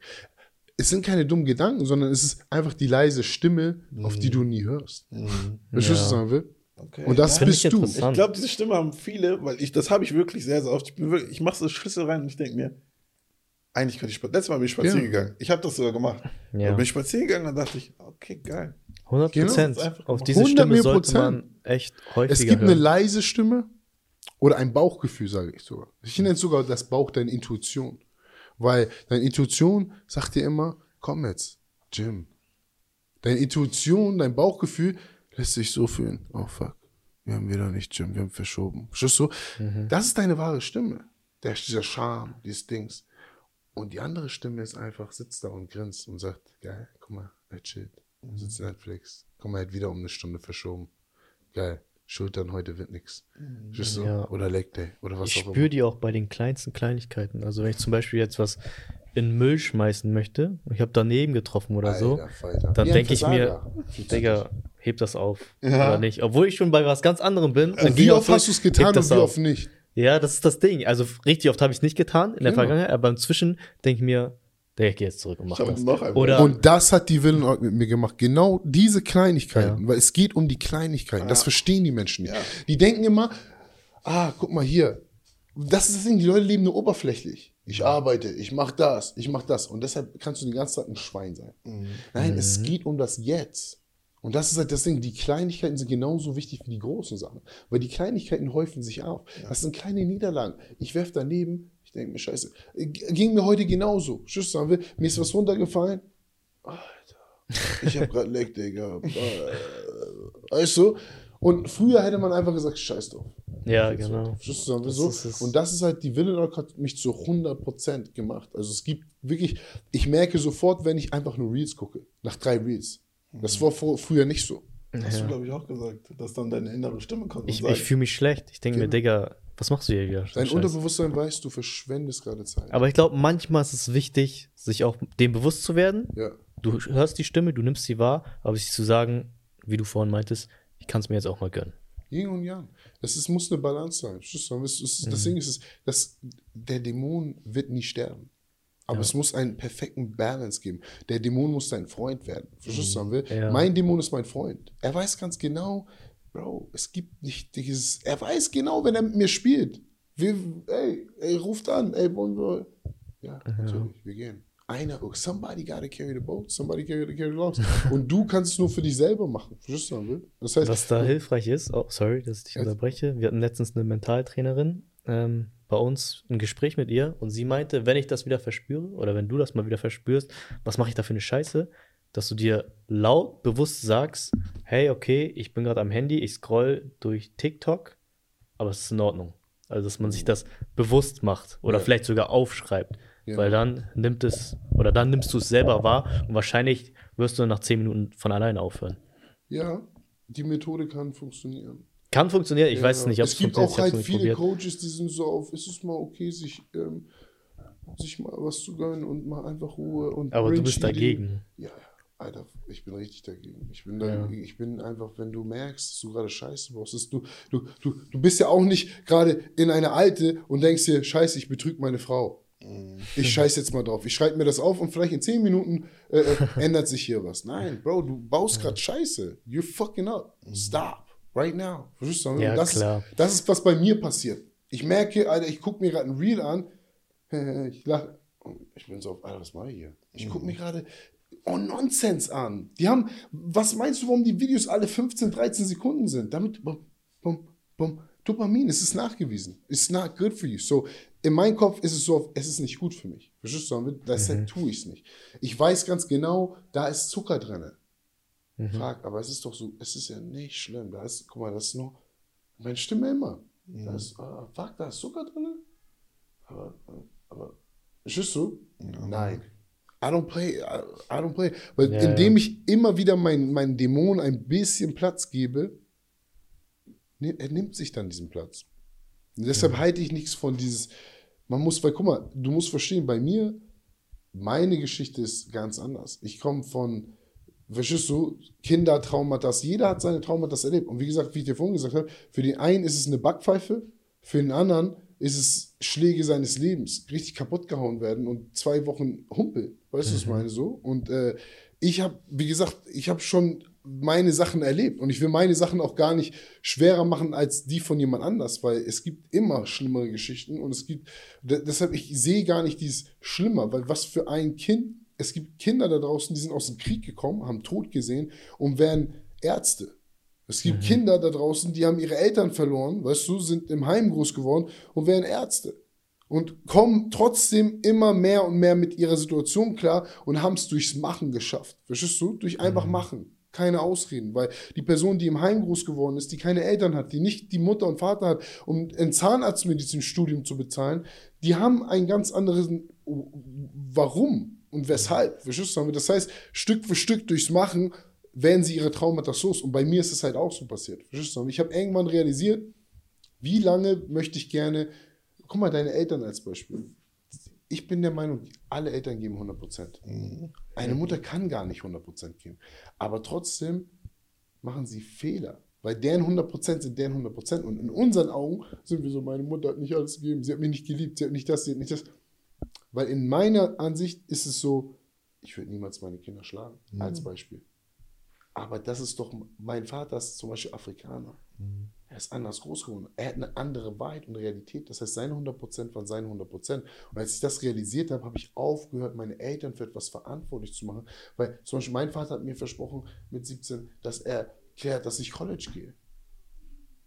Es sind keine dummen Gedanken, sondern es ist einfach die leise Stimme, auf die du nie hörst. Mhm. Verstehst du, was ich Ja. sagen will? Okay. Und das Finde bist ich du. Ich glaube, diese Stimme haben viele, weil ich, das habe ich wirklich sehr, sehr oft. Ich, bin wirklich, ich mache so Schlüssel rein und ich denke mir, eigentlich könnte ich spazieren. Letztes Mal bin ich spazieren Ja. gegangen. Ich habe das sogar gemacht. Ja. Da bin ich spazieren gegangen und dachte ich, okay, geil. 100 Prozent. Genau, einfach Auf diese 100 Stimme sollte Prozent. man echt häufiger Es gibt eine hören. leise Stimme oder ein Bauchgefühl, sage ich sogar. Ich nenne es sogar das Bauch deine Intuition. Weil deine Intuition sagt dir immer, komm jetzt, Jim. Deine Intuition, dein Bauchgefühl lässt sich so fühlen. Oh fuck, wir haben wieder nicht Jim, wir haben verschoben. Verstehst du? Das ist deine wahre Stimme. Der, dieser Charme, dieses Dings. Und die andere Stimme ist einfach, sitzt da und grinst und sagt, geil, guck mal, er chillt. Sitzt Netflix. Guck mal, er hat wieder um eine Stunde verschoben. Geil. Schultern heute wird. Verstehst du? Ja. Oder Leg Day. Oder was Ich auch spüre die auch bei den kleinsten Kleinigkeiten. Also wenn ich zum Beispiel jetzt was in Müll schmeißen möchte, ich habe daneben getroffen oder so, Alter, dann denke ich mir. Digga, heb das auf Ja. oder nicht. Obwohl ich schon bei was ganz anderem bin. geh wie ich oft so, hast du es getan und wie auf. oft nicht? Ja, das ist das Ding. Also richtig oft habe ich es nicht getan in der Genau. Vergangenheit, aber inzwischen denke ich mir, der ich gehe jetzt zurück und mach Ich hab das. noch einmal- Oder Und das hat die Willen mit mir gemacht. Genau diese Kleinigkeiten. Ja. Weil es geht um die Kleinigkeiten. Das Ja. verstehen die Menschen nicht. Ja. Die denken immer, ah, guck mal hier. Das ist das Ding, die Leute leben nur oberflächlich. Ich arbeite, ich mache das, ich mache das. Und deshalb kannst du den ganzen Tag ein Schwein sein. Mhm. Nein, es geht um das Jetzt. Und das ist halt das Ding, die Kleinigkeiten sind genauso wichtig wie die großen Sachen. Weil die Kleinigkeiten häufen sich auf. Das sind kleine Niederlagen. Ich werfe daneben, denke mir, scheiße. Ging mir heute genauso. Tschüss, sagen wir, mir ist was runtergefallen. Alter, ich habe gerade Leck, Digga. Äh, Weißt du? Und früher hätte man einfach gesagt, scheiß drauf. Ja, Jetzt genau. Tschüss, sagen wir Das so. ist es. Und das ist halt, die Villainlock hat mich zu 100% gemacht. Also es gibt wirklich, ich merke sofort, wenn ich einfach nur Reels gucke, nach drei Reels. Das war vor, früher nicht so. Hast du, Ja. glaube ich, auch gesagt, dass dann deine innere Stimme kommt. Ich, ich fühle mich schlecht. Ich denke mir, Digga, was machst du hier wieder? Dein Scheiß. Unterbewusstsein weiß, du verschwendest gerade Zeit. Aber ich glaube, manchmal ist es wichtig, sich auch dem bewusst zu werden. ja. Du hörst die Stimme, du nimmst sie wahr, aber sich zu sagen, wie du vorhin meintest, ich kann es mir jetzt auch mal gönnen. Yin und Yang. Es ist, muss eine Balance sein. Wir, es Das Ding ist, es- dass der Dämon wird nie sterben. Aber Ja. es muss einen perfekten Balance geben. Der Dämon muss dein Freund werden. Verstehst du, was ich will? Ja. Mein Dämon ist mein Freund. Er weiß ganz genau, Bro, es gibt nicht dieses. Er weiß genau, wenn er mit mir spielt. Wir, ey, ey, ruft an, ey, wollen wir. Ja, natürlich, wir gehen. Einer, oh, somebody gotta carry the boat, somebody gotta carry the logs. Und du kannst es nur für dich selber machen. Verstehst du, will? Das heißt, Was da hilfreich ist, oh, sorry, dass ich dich unterbreche. Wir hatten letztens eine Mentaltrainerin ähm, bei uns ein Gespräch mit ihr und sie meinte, wenn ich das wieder verspüre oder wenn du das mal wieder verspürst, was mache ich da für eine Scheiße, dass du dir laut bewusst sagst, hey, okay, ich bin gerade am Handy, ich scroll durch TikTok, aber es ist in Ordnung. Also, dass man sich das bewusst macht oder Ja. vielleicht sogar aufschreibt. Ja. Weil dann nimmt es, oder dann nimmst du es selber wahr und wahrscheinlich wirst du nach zehn Minuten von alleine aufhören. Ja, die Methode kann funktionieren. Kann funktionieren, ich Ja, weiß nicht, ob es gibt funktioniert, auch halt viele probiert. Coaches, die sind so auf, ist es mal okay, sich, ähm, sich mal was zu gönnen und mal einfach Ruhe und Aber du Binge bist dagegen. Ja, ja, Alter, ich bin richtig dagegen. Ich bin, da, Ja. ich bin einfach, wenn du merkst, dass du gerade Scheiße brauchst, du, du, du, du bist ja auch nicht gerade in eine Alte und denkst dir, Scheiße, ich betrüge meine Frau. Ich scheiß jetzt mal drauf. Ich schreibe mir das auf und vielleicht in 10 Minuten äh, äh, (laughs) ändert sich hier was. Nein, Bro, du baust gerade Scheiße. You're fucking up. Stop. Right now. Verstehst du? Ja, das, klar. das ist, was bei mir passiert. Ich merke, Alter, ich gucke mir gerade ein Reel an. (laughs) Ich lache. Ich bin so auf, Alter, was mache ich hier? Ich gucke mir gerade oh, Nonsens an. Die haben, was meinst du, warum die Videos alle 15, 13 Sekunden sind? Damit, bum, bum, bum. Dopamin, es ist nachgewiesen. It's not good for you. So, in meinem Kopf ist es so, es ist nicht gut für mich. Verstehst du? Deshalb tue ich es nicht. Ich weiß ganz genau, da ist Zucker drin. Frag, aber es ist doch so, es ist ja nicht schlimm. Da ist, guck mal, das ist noch, meine Stimme immer. Da ist, ah, fuck, da ist Zucker drin. Aber, aber, verstehst du? Nein. I don't play, I, don't play. Weil Ja, indem ich immer wieder meinen mein Dämon ein bisschen Platz gebe, ne- er nimmt sich dann diesen Platz. Und deshalb halte ich nichts von dieses, man muss, weil guck mal, du musst verstehen, bei mir, meine Geschichte ist ganz anders. Ich komme von, verstehst du, Kindertraumata, jeder hat seine Traumata erlebt. Und wie gesagt, wie ich dir vorhin gesagt habe, für den einen ist es eine Backpfeife, für den anderen ist es Schläge seines Lebens, richtig kaputt gehauen werden und zwei Wochen Humpel. Weißt du, was ich meine so? Und äh, ich habe, wie gesagt, ich habe schon meine Sachen erlebt und ich will meine Sachen auch gar nicht schwerer machen als die von jemand anders, weil es gibt immer schlimmere Geschichten und es gibt, de- deshalb, ich sehe gar nicht dieses Schlimmer, weil was für ein Kind, es gibt Kinder da draußen, die sind aus dem Krieg gekommen, haben Tod gesehen und werden Ärzte. Es gibt Kinder da draußen, die haben ihre Eltern verloren, weißt du, sind im Heim groß geworden und werden Ärzte. Und kommen trotzdem immer mehr und mehr mit ihrer Situation klar und haben es durchs Machen geschafft. Verstehst du? Durch einfach machen. Keine Ausreden. Weil die Person, die im Heim groß geworden ist, die keine Eltern hat, die nicht die Mutter und Vater hat, um ein Zahnarztmedizinstudium zu bezahlen, die haben ein ganz anderes Warum und weshalb. Verstehst du? Das heißt, Stück für Stück durchs Machen werden sie ihre Traumata los. Und bei mir ist es halt auch so passiert. Verstehst du? Ich habe irgendwann realisiert, wie lange möchte ich gerne, guck mal, deine Eltern als Beispiel. Ich bin der Meinung, alle Eltern geben 100 Prozent. Eine Mutter kann gar nicht 100 Prozent geben. Aber trotzdem machen sie Fehler. Weil deren 100 Prozent sind deren 100 Prozent. Und in unseren Augen sind wir so, meine Mutter hat nicht alles gegeben, sie hat mich nicht geliebt, sie hat nicht das, sie hat nicht das. Weil in meiner Ansicht ist es so, ich würde niemals meine Kinder schlagen, als Beispiel. Aber das ist doch, mein Vater ist zum Beispiel Afrikaner. Er ist anders groß geworden. Er hat eine andere Wahrheit und Realität. Das heißt, seine 100% waren seine 100%. Und als ich das realisiert habe, habe ich aufgehört, meine Eltern für etwas verantwortlich zu machen. Weil zum Beispiel mein Vater hat mir versprochen mit 17, dass er klärt, dass ich College gehe.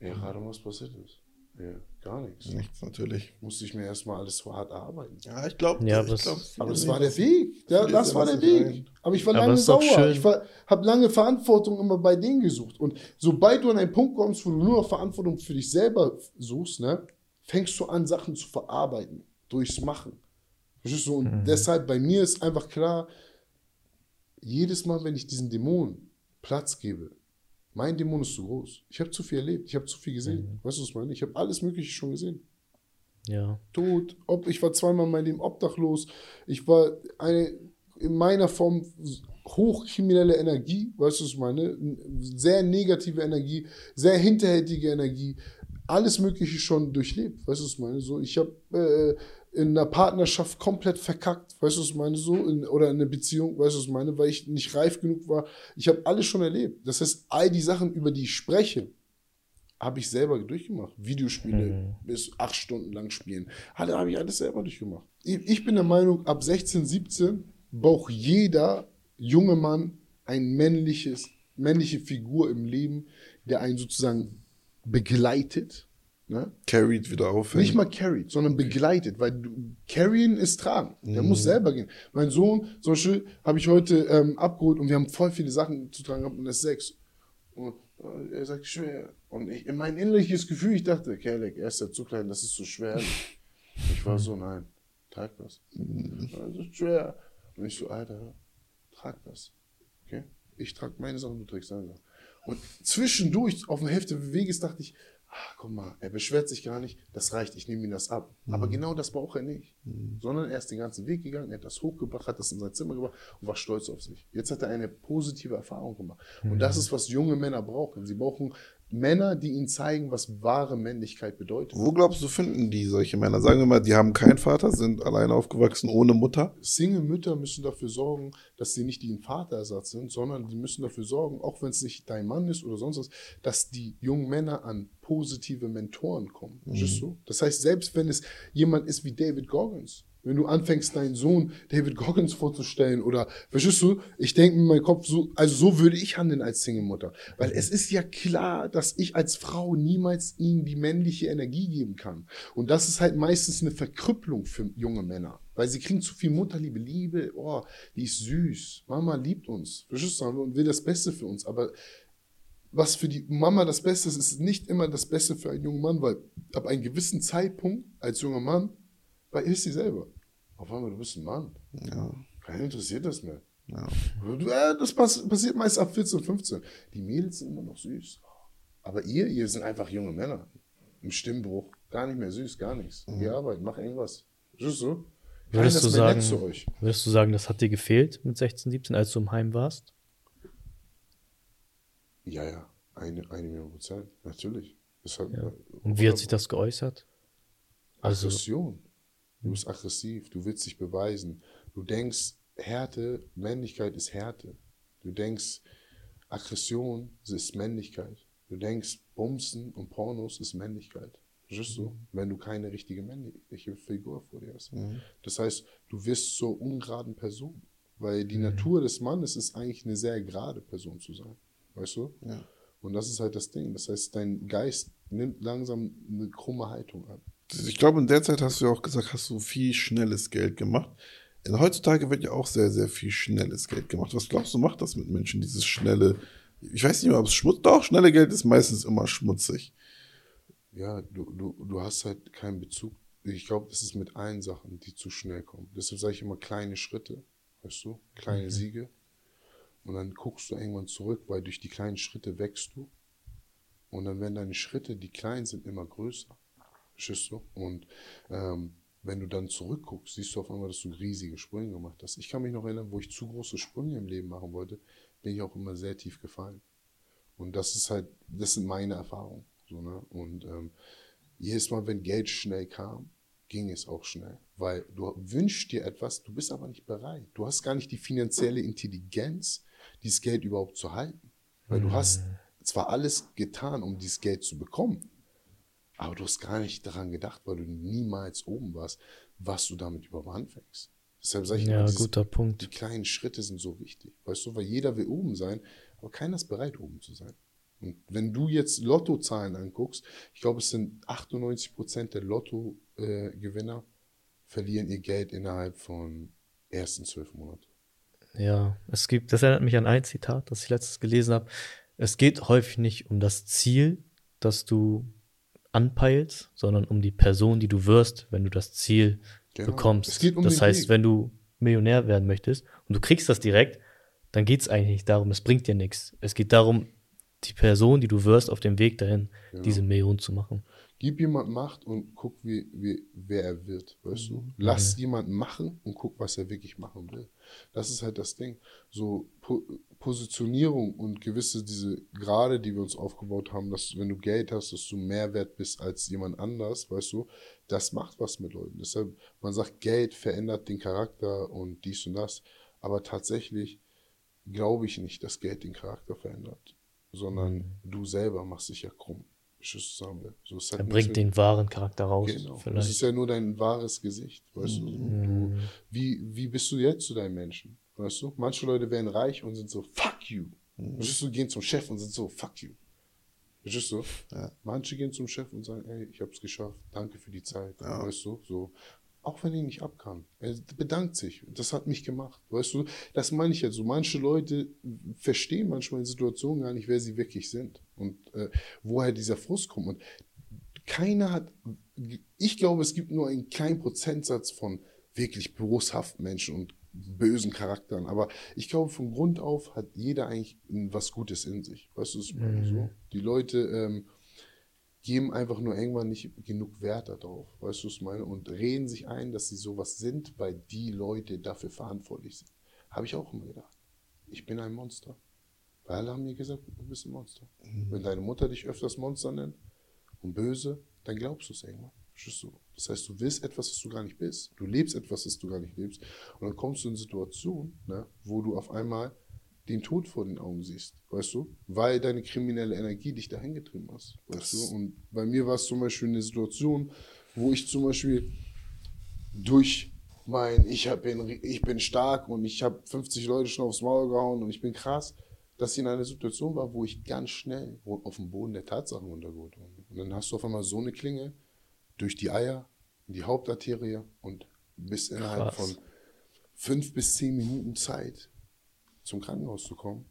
Ja, gerade was passiert ist. Ja, gar nichts. Nichts natürlich. Musste ich mir erstmal alles so hart erarbeiten. Ja, ich glaube, Ja, ich es- glaub, Aber das war der Weg. Ja, das war der das Weg. Aber ich war Aber lange ist sauer. schön. Ich habe lange Verantwortung immer bei denen gesucht. Und sobald du an einen Punkt kommst, wo du nur noch Verantwortung für dich selber suchst, ne, fängst du an, Sachen zu verarbeiten. Durchs Machen. Verstehst du? Und Mhm. deshalb bei mir ist einfach klar, jedes Mal, wenn ich diesen Dämonen Platz gebe, mein Dämon ist zu groß. Ich habe zu viel erlebt. Ich habe zu viel gesehen. Mhm. Weißt du, was ich meine? Ich habe alles Mögliche schon gesehen. Ja. Tod, ob ich war zweimal in meinem Leben obdachlos, ich war eine in meiner Form hochkriminelle Energie, weißt du, was ich meine? Sehr negative Energie, sehr hinterhältige Energie, alles Mögliche schon durchlebt, weißt du, was ich meine? So, ich habe äh, in einer Partnerschaft komplett verkackt, weißt du, was ich meine? So, in, oder in einer Beziehung, weißt du, was ich meine? Weil ich nicht reif genug war. Ich habe alles schon erlebt. Das heißt, all die Sachen, über die ich spreche, habe ich selber durchgemacht. Videospiele bis acht Stunden lang spielen. Alle habe ich alles selber durchgemacht. Ich, ich bin der Meinung, ab 16, 17 braucht jeder junge Mann ein männliches, männliche Figur im Leben, der einen sozusagen begleitet. Ne? Carried wieder auf. Nicht mal carried, sondern begleitet, weil du, carryen ist tragen. Der muss selber gehen. Mein Sohn, zum Beispiel, habe ich heute ähm, abgeholt und wir haben voll viele Sachen zu tragen gehabt und er ist sechs. Und äh, er sagt, schwer. Und ich, mein innerliches Gefühl, ich dachte, Kerlek, er ist ja zu klein, das ist zu schwer. (laughs) Ich war so, nein, trag das. Das ist schwer. Und ich so, Alter, trag das. Okay? Ich trag meine Sachen, du trägst deine Sachen. Und zwischendurch, auf der Hälfte des Weges, dachte ich, ach, guck mal, er beschwert sich gar nicht, das reicht, ich nehme ihm das ab. Aber genau das braucht er nicht. Sondern er ist den ganzen Weg gegangen, er hat das hochgebracht, hat das in sein Zimmer gebracht und war stolz auf sich. Jetzt hat er eine positive Erfahrung gemacht. Und das ist, was junge Männer brauchen. Sie brauchen Männer, die ihnen zeigen, was wahre Männlichkeit bedeutet. Wo glaubst du, finden die solche Männer? Sagen wir mal, die haben keinen Vater, sind alleine aufgewachsen, ohne Mutter. Single-Mütter müssen dafür sorgen, dass sie nicht die ein Vaterersatz sind, sondern die müssen dafür sorgen, auch wenn es nicht dein Mann ist oder sonst was, dass die jungen Männer an positive Mentoren kommen. Du? Das heißt, selbst wenn es jemand ist wie David Goggins, wenn du anfängst, deinen Sohn David Goggins vorzustellen oder, verstehst du, ich denke in meinem Kopf so, also so würde ich handeln als Single-Mutter. Weil es ist ja klar, dass ich als Frau niemals ihm die männliche Energie geben kann. Und das ist halt meistens eine Verkrüppelung für junge Männer. Weil sie kriegen zu viel Mutterliebe. Liebe, oh, die ist süß. Mama liebt uns. Verstehst du? Und will das Beste für uns. Aber was für die Mama das Beste ist, ist nicht immer das Beste für einen jungen Mann, weil ab einem gewissen Zeitpunkt als junger Mann, weil ist sie selber. Auf einmal, du bist ein Mann. Ja. Keinen interessiert das mehr. Ja. Äh, Das pass passiert meist ab 14, 15. Die Mädels sind immer noch süß. Aber ihr, ihr sind einfach junge Männer. Im Stimmbruch. Gar nicht mehr süß, gar nichts. Geh arbeiten, mach irgendwas. Du? Keiner Würdest ist du, sagen, nett zu euch. würdest du sagen, das hat dir gefehlt mit 16, 17, als du im Heim warst? Ja, ja. Eine, eine Million Prozent. Natürlich. Das hat, Und wie hat sich das geäußert? Also, Aggression. Du bist aggressiv, du willst dich beweisen. Du denkst, Härte, Männlichkeit ist Härte. Du denkst, Aggression ist Männlichkeit. Du denkst, Bumsen und Pornos ist Männlichkeit. Verstehst du? Wenn du keine richtige männliche Figur vor dir hast. Das heißt, du wirst zur ungeraden Person. Weil die Natur des Mannes ist eigentlich eine sehr gerade Person zu sein. Weißt du? Ja. Und das ist halt das Ding. Das heißt, dein Geist nimmt langsam eine krumme Haltung an. Ich glaube, in der Zeit hast du ja auch gesagt, hast du viel schnelles Geld gemacht. In heutzutage wird ja auch sehr, sehr viel schnelles Geld gemacht. Was glaubst du, macht das mit Menschen, dieses schnelle? Ich weiß nicht mehr, ob es schmutzig Doch, schnelle Geld ist meistens immer schmutzig. Ja, du, du, du hast halt keinen Bezug. Ich glaube, das ist mit allen Sachen, die zu schnell kommen. Deshalb sage ich immer kleine Schritte, weißt du, kleine Siege. Und dann guckst du irgendwann zurück, weil durch die kleinen Schritte wächst du. Und dann werden deine Schritte, die klein sind, immer größer. Verstehst du? Und ähm, wenn du dann zurückguckst, siehst du auf einmal, dass du riesige Sprünge gemacht hast. Ich kann mich noch erinnern, wo ich zu große Sprünge im Leben machen wollte, bin ich auch immer sehr tief gefallen. Und das ist halt, das sind meine Erfahrungen. So, ne? Und ähm, jedes Mal, wenn Geld schnell kam, ging es auch schnell. Weil du wünschst dir etwas, du bist aber nicht bereit. Du hast gar nicht die finanzielle Intelligenz, dieses Geld überhaupt zu halten. Weil du hast zwar alles getan, um dieses Geld zu bekommen, aber du hast gar nicht daran gedacht, weil du niemals oben warst, was du damit überhaupt anfängst. Deshalb sage ich Ja, immer, dieses- guter die Punkt. kleinen Schritte sind so wichtig. Weißt du, weil jeder will oben sein, aber keiner ist bereit, oben zu sein. Und wenn du jetzt Lottozahlen anguckst, ich glaube, es sind 98 Prozent der Lotto-Gewinner verlieren ihr Geld innerhalb von ersten zwölf Monaten. Ja, es gibt, das erinnert mich an ein Zitat, das ich letztes gelesen habe. Es geht häufig nicht um das Ziel, das du anpeilst, sondern um die Person, die du wirst, wenn du das Ziel Genau. bekommst. Um das heißt, Weg. wenn du Millionär werden möchtest und du kriegst das direkt, dann geht es eigentlich nicht darum, es bringt dir nichts. Es geht darum, die Person, die du wirst, auf dem Weg dahin, Genau. diese Million zu machen. Gib jemand Macht und guck, wie, wie, wer er wird, weißt du? Lass jemanden machen und guck, was er wirklich machen will. Das ist halt das Ding. So po Positionierung und gewisse diese Grade, die wir uns aufgebaut haben, dass wenn du Geld hast, dass du mehr wert bist als jemand anders, weißt du, das macht was mit Leuten. Deshalb, man sagt, Geld verändert den Charakter und dies und das. Aber tatsächlich glaube ich nicht, dass Geld den Charakter verändert, sondern du selber machst dich ja krumm. Zusammen. So ist halt Er bringt den wahren Charakter raus. Genau. Das Vielleicht. ist ja nur dein wahres Gesicht, weißt du? Mhm. du wie, wie bist du jetzt zu deinem Menschen? Weißt du? Manche Leute werden reich und sind so, fuck you. Mhm. Verstehst du, gehen zum Chef und sind so, fuck you. Verstehst du? Ja. Manche gehen zum Chef und sagen, ey, ich hab's geschafft, danke für die Zeit. Ja. Weißt du? So. Auch wenn er nicht ab kann. Er bedankt sich. Das hat mich gemacht. Weißt du? Das meine ich jetzt so. Manche Leute verstehen manchmal in Situationen gar nicht, wer sie wirklich sind. Und äh, woher dieser Frust kommt. Und keiner hat, ich glaube, es gibt nur einen kleinen Prozentsatz von wirklich boshaften Menschen und bösen Charakteren. Aber ich glaube, von Grund auf hat jeder eigentlich was Gutes in sich. Weißt du, ich meine? So? Die Leute ähm, geben einfach nur irgendwann nicht genug Wert darauf. Weißt du, was ich meine? Und reden sich ein, dass sie sowas sind, weil die Leute dafür verantwortlich sind. Habe ich auch immer gedacht. Ich bin ein Monster. Weil alle haben mir gesagt, du bist ein Monster. Wenn deine Mutter dich öfters Monster nennt und böse, dann glaubst du es irgendwann. Das heißt, du willst etwas, was du gar nicht bist. Du lebst etwas, das du gar nicht lebst. Und dann kommst du in Situationen, ne, wo du auf einmal den Tod vor den Augen siehst, weißt du? Weil deine kriminelle Energie dich dahin getrieben hast, weißt Das- du? Und bei mir war es zum Beispiel eine Situation, wo ich zum Beispiel durch mein, ich, hab, bin, ich bin stark und ich habe 50 Leute schon aufs Maul gehauen und ich bin krass, dass ich in einer Situation war, wo ich ganz schnell auf dem Boden der Tatsachen untergeholt wurde. Und dann hast du auf einmal so eine Klinge durch die Eier, in die Hauptarterie und bist innerhalb Krass. von fünf bis zehn Minuten Zeit zum Krankenhaus zu kommen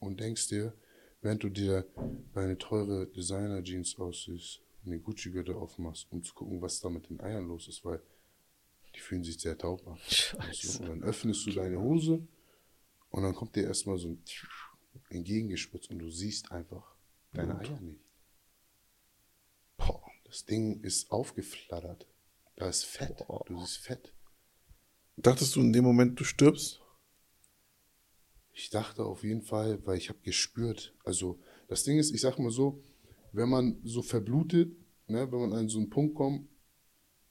und denkst dir, während du dir deine teure Designer-Jeans aussiehst und den Gucci-Gürtel aufmachst, um zu gucken, was da mit den Eiern los ist, weil die fühlen sich sehr taub an. Scheiße. Und dann öffnest du deine Hose und dann kommt dir erstmal so ein entgegengespritzt und du siehst einfach deine Eier nicht. Boah, das Ding ist aufgeflattert. Da ist Fett. Du siehst Fett. Dachtest du in dem Moment, du stirbst? Ich dachte auf jeden Fall, weil ich habe gespürt. Also das Ding ist, ich sag mal so, wenn man so verblutet, ne, wenn man an so einen Punkt kommt,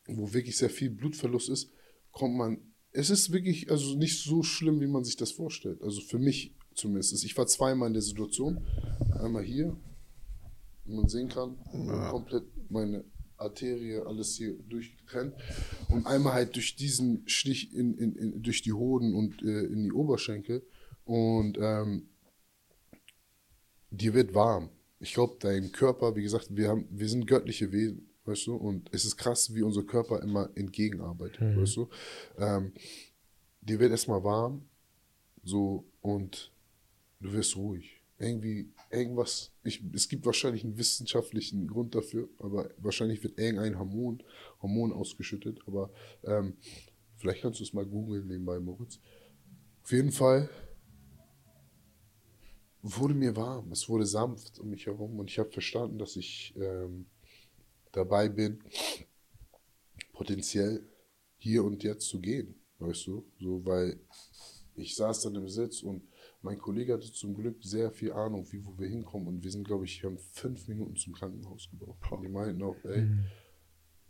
wo wirklich sehr viel Blutverlust ist, kommt man. Es ist wirklich also nicht so schlimm, wie man sich das vorstellt. Also für mich zumindest. Ich war zweimal in der Situation. Einmal hier, wie man sehen kann, komplett meine Arterie, alles hier durchtrennt. Und einmal halt durch diesen Stich in, in, in, durch die Hoden und äh, in die Oberschenkel. Und ähm, dir wird warm. Ich glaube, dein Körper, wie gesagt, wir, haben, wir sind göttliche Wesen, weißt du? Und es ist krass, wie unser Körper immer entgegenarbeitet, weißt du? Ähm, dir wird erstmal warm, so, und du wirst ruhig. Irgendwie, irgendwas, ich, es gibt wahrscheinlich einen wissenschaftlichen Grund dafür, aber wahrscheinlich wird irgendein Hormon, Hormon ausgeschüttet, aber ähm, vielleicht kannst du es mal googeln nebenbei, Moritz. Auf jeden Fall wurde mir warm, es wurde sanft um mich herum und ich habe verstanden, dass ich ähm, dabei bin, potenziell hier und jetzt zu gehen, weißt du, so, weil ich saß dann im Sitz und mein Kollege hatte zum Glück sehr viel Ahnung, wie wo wir hinkommen und wir sind, glaube ich, haben fünf Minuten zum Krankenhaus gebraucht. Und die meinten auch, ey,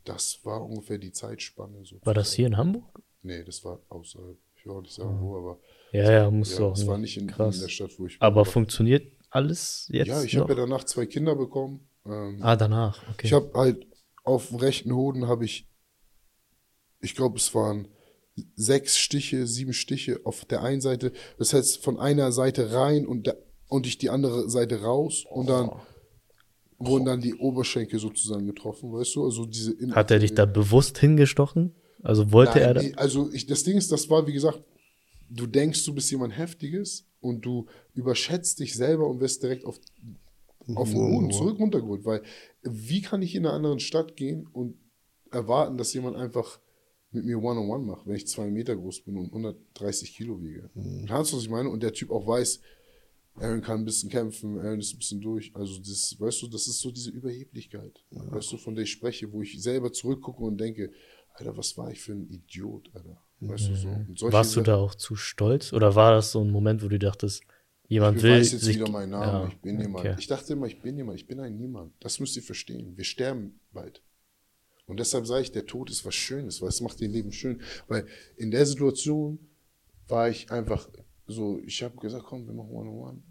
das war ungefähr die Zeitspanne. So Mhm. War das hier in Hamburg? Nee, das war außerhalb. Ich will auch nicht sagen, wo, aber Ja, ja, muss ja, doch. es war nicht in, in krass. der Stadt, wo ich Aber war. funktioniert alles jetzt ja, ich habe ja danach zwei Kinder bekommen. Ähm, ah, danach, okay. Ich habe halt auf dem rechten Hoden habe ich, ich glaube, es waren sechs Stiche, sieben Stiche auf der einen Seite. Das heißt, von einer Seite rein und, der, und ich die andere Seite raus und dann wurden dann die Oberschenkel sozusagen getroffen, weißt du? Also diese Hat er dich da bewusst hingestochen? Also wollte Nein, er da? Also ich, das Ding ist, das war wie gesagt, du denkst, du bist jemand Heftiges und du überschätzt dich selber und wirst direkt auf, auf den Boden zurück runtergeholt. Weil wie kann ich in einer anderen Stadt gehen und erwarten, dass jemand einfach mit mir One-on-One macht, wenn ich zwei Meter groß bin und 130 Kilo wiege. Kannst du, was ich meine? Und der Typ auch weiß, Aaron kann ein bisschen kämpfen, Aaron ist ein bisschen durch. Also das, weißt du, das ist so diese Überheblichkeit, weißt du, von der ich spreche, wo ich selber zurückgucke und denke, Alter, was war ich für ein Idiot, Alter. Weißt du so. Warst du da auch zu stolz? Oder war das so ein Moment, wo du dachtest, jemand Ich will weiß jetzt sich. wieder meinen Namen, Ja, ich bin jemand. okay. Ich dachte immer, ich bin jemand, ich bin ein Niemand. Das müsst ihr verstehen. Wir sterben bald. Und deshalb sage ich, der Tod ist was Schönes, weil es macht ihr Leben schön. Weil in der Situation war ich einfach so, ich habe gesagt, komm, wir machen One-on-One.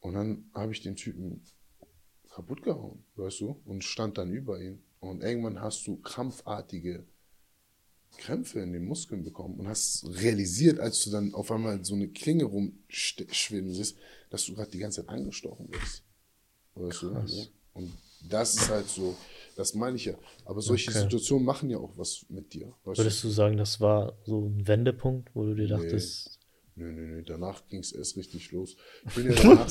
Und dann habe ich den Typen kaputt gehauen, weißt du, und stand dann über ihn. Und irgendwann hast du krampfartige Krämpfe in den Muskeln bekommen und hast realisiert, als du dann auf einmal so eine Klinge rumschwimmen siehst, dass du gerade die ganze Zeit angestochen wirst. Weißt du? Und das ist halt so, das meine ich ja. Aber solche Okay. Situationen machen ja auch was mit dir. Würdest du sagen, das war so ein Wendepunkt, wo du dir Nee. Nö, nö, nö, danach ging es erst richtig los. Ich bin ja (laughs) danach,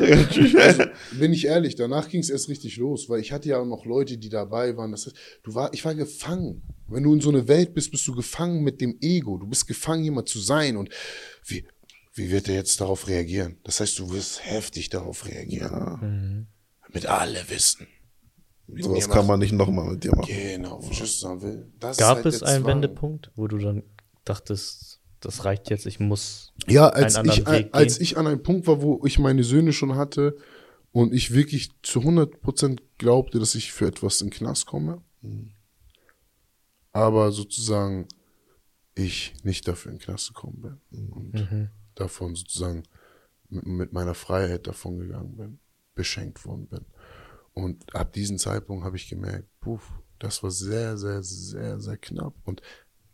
äh, also, bin ich ehrlich, danach ging es erst richtig los, weil ich hatte ja auch noch Leute, die dabei waren. Das heißt, du war, ich war gefangen. Wenn du in so eine Welt bist, bist du gefangen mit dem Ego. Du bist gefangen, jemand zu sein. Und wie, wie wird er jetzt darauf reagieren? Das heißt, du wirst heftig darauf reagieren. Mit alle wissen. Mit Sowas kann man nicht nochmal mit dir machen. Genau, sagen will. Das gab halt es einen Zwang. Wendepunkt, wo du dann dachtest, das reicht jetzt, ich muss. Ja, als, einen ich, als ich an einem Punkt war, wo ich meine Söhne schon hatte und ich wirklich zu 100% glaubte, dass ich für etwas in den Knast komme, aber sozusagen ich nicht dafür in den Knast gekommen bin und Mhm. davon sozusagen mit, mit meiner Freiheit davon gegangen bin, beschenkt worden bin. Und ab diesem Zeitpunkt habe ich gemerkt, puff, das war sehr, sehr, sehr, sehr knapp. Und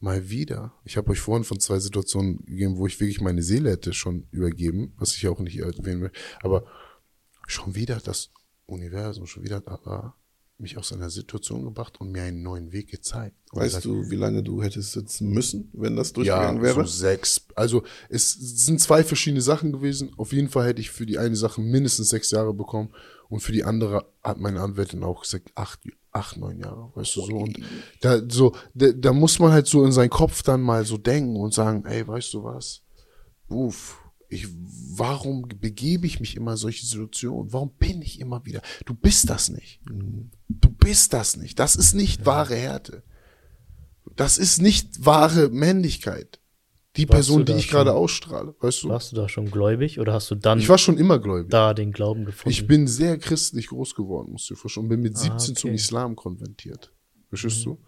mal wieder, ich habe euch vorhin von zwei Situationen gegeben, wo ich wirklich meine Seele hätte schon übergeben, was ich auch nicht erwähnen will, aber schon wieder das Universum, schon wieder Allah mich aus einer Situation gebracht und mir einen neuen Weg gezeigt. Und Weißt gesagt, du, wie lange du hättest sitzen müssen, wenn das ja, durchgegangen wäre? so sechs. Also es sind zwei verschiedene Sachen gewesen. Auf jeden Fall hätte ich für die eine Sache mindestens sechs Jahre bekommen und für die andere hat meine Anwältin auch gesagt acht, acht neun Jahre, weißt du so. Und da so, da, da muss man halt so in seinen Kopf dann mal so denken und sagen, ey, weißt du was? Uff. Ich, warum begebe ich mich immer in solche Situationen? Warum bin ich immer wieder? Du bist das nicht. Du bist das nicht. Das ist nicht wahre Härte. Das ist nicht wahre Männlichkeit. Die Warst Person, die ich gerade schon- ausstrahle, weißt du? Warst du da schon gläubig oder hast du dann Ich war schon immer gläubig. da den Glauben gefunden? Ich bin sehr christlich groß geworden, musst du dir vorstellen. Und bin mit 17 Ah, okay. Mhm. zum Islam konvertiert. Verstehst du?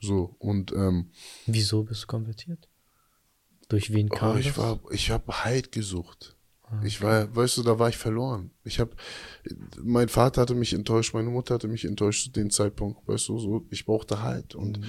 So, und ähm, Wieso bist du konvertiert? Durch wen kam oh, ich das? war, ich habe Halt gesucht. Ah, Ich war, weißt du, da war ich verloren. Ich habe, mein Vater hatte mich enttäuscht, meine Mutter hatte mich enttäuscht zu dem Zeitpunkt, weißt du, so, ich brauchte Halt. Und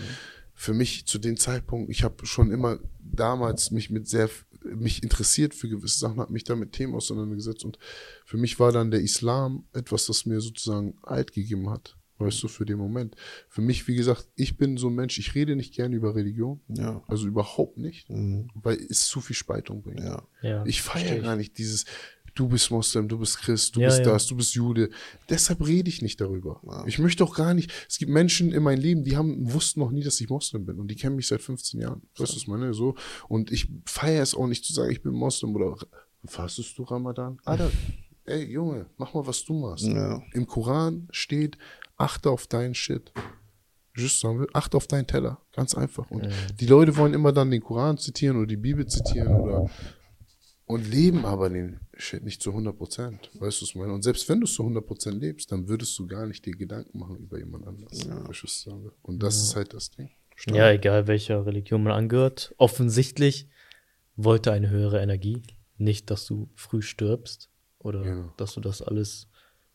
für mich zu dem Zeitpunkt, ich habe schon immer damals mich mit sehr, mich interessiert für gewisse Sachen, habe mich da mit Themen auseinandergesetzt und für mich war dann der Islam etwas, das mir sozusagen Halt gegeben hat. Weißt du, für den Moment. Für mich, wie gesagt, ich bin so ein Mensch, ich rede nicht gerne über Religion. Ja. Also überhaupt nicht, Mhm. weil es zu viel Spaltung bringt. Ja. ja, Ich feiere gar nicht dieses, du bist Moslem, du bist Christ, du Ja, bist ja. das, du bist Jude. Deshalb rede ich nicht darüber. Ich möchte auch gar nicht, es gibt Menschen in meinem Leben, die haben, wussten noch nie, dass ich Moslem bin und die kennen mich seit 15 Jahren. Weißt du, was ich meine? So. Und ich feiere es auch nicht zu sagen, ich bin Moslem oder fastest du Ramadan? Alter, (laughs) ey Junge, mach mal, was du machst. Ja. Im Koran steht, achte auf deinen Shit. Just sagen achte auf deinen Teller. Ganz einfach. Und die Leute wollen immer dann den Koran zitieren oder die Bibel zitieren oder und leben aber den Shit nicht zu 100 Prozent. Weißt du, was ich meine? Und selbst wenn du es zu 100 Prozent lebst, dann würdest du gar nicht dir Gedanken machen über jemand anders. Sagen? Und das ist halt das Ding. Ja, egal welcher Religion man angehört. Offensichtlich wollte eine höhere Energie nicht, dass du früh stirbst. Oder Genau. dass du das alles.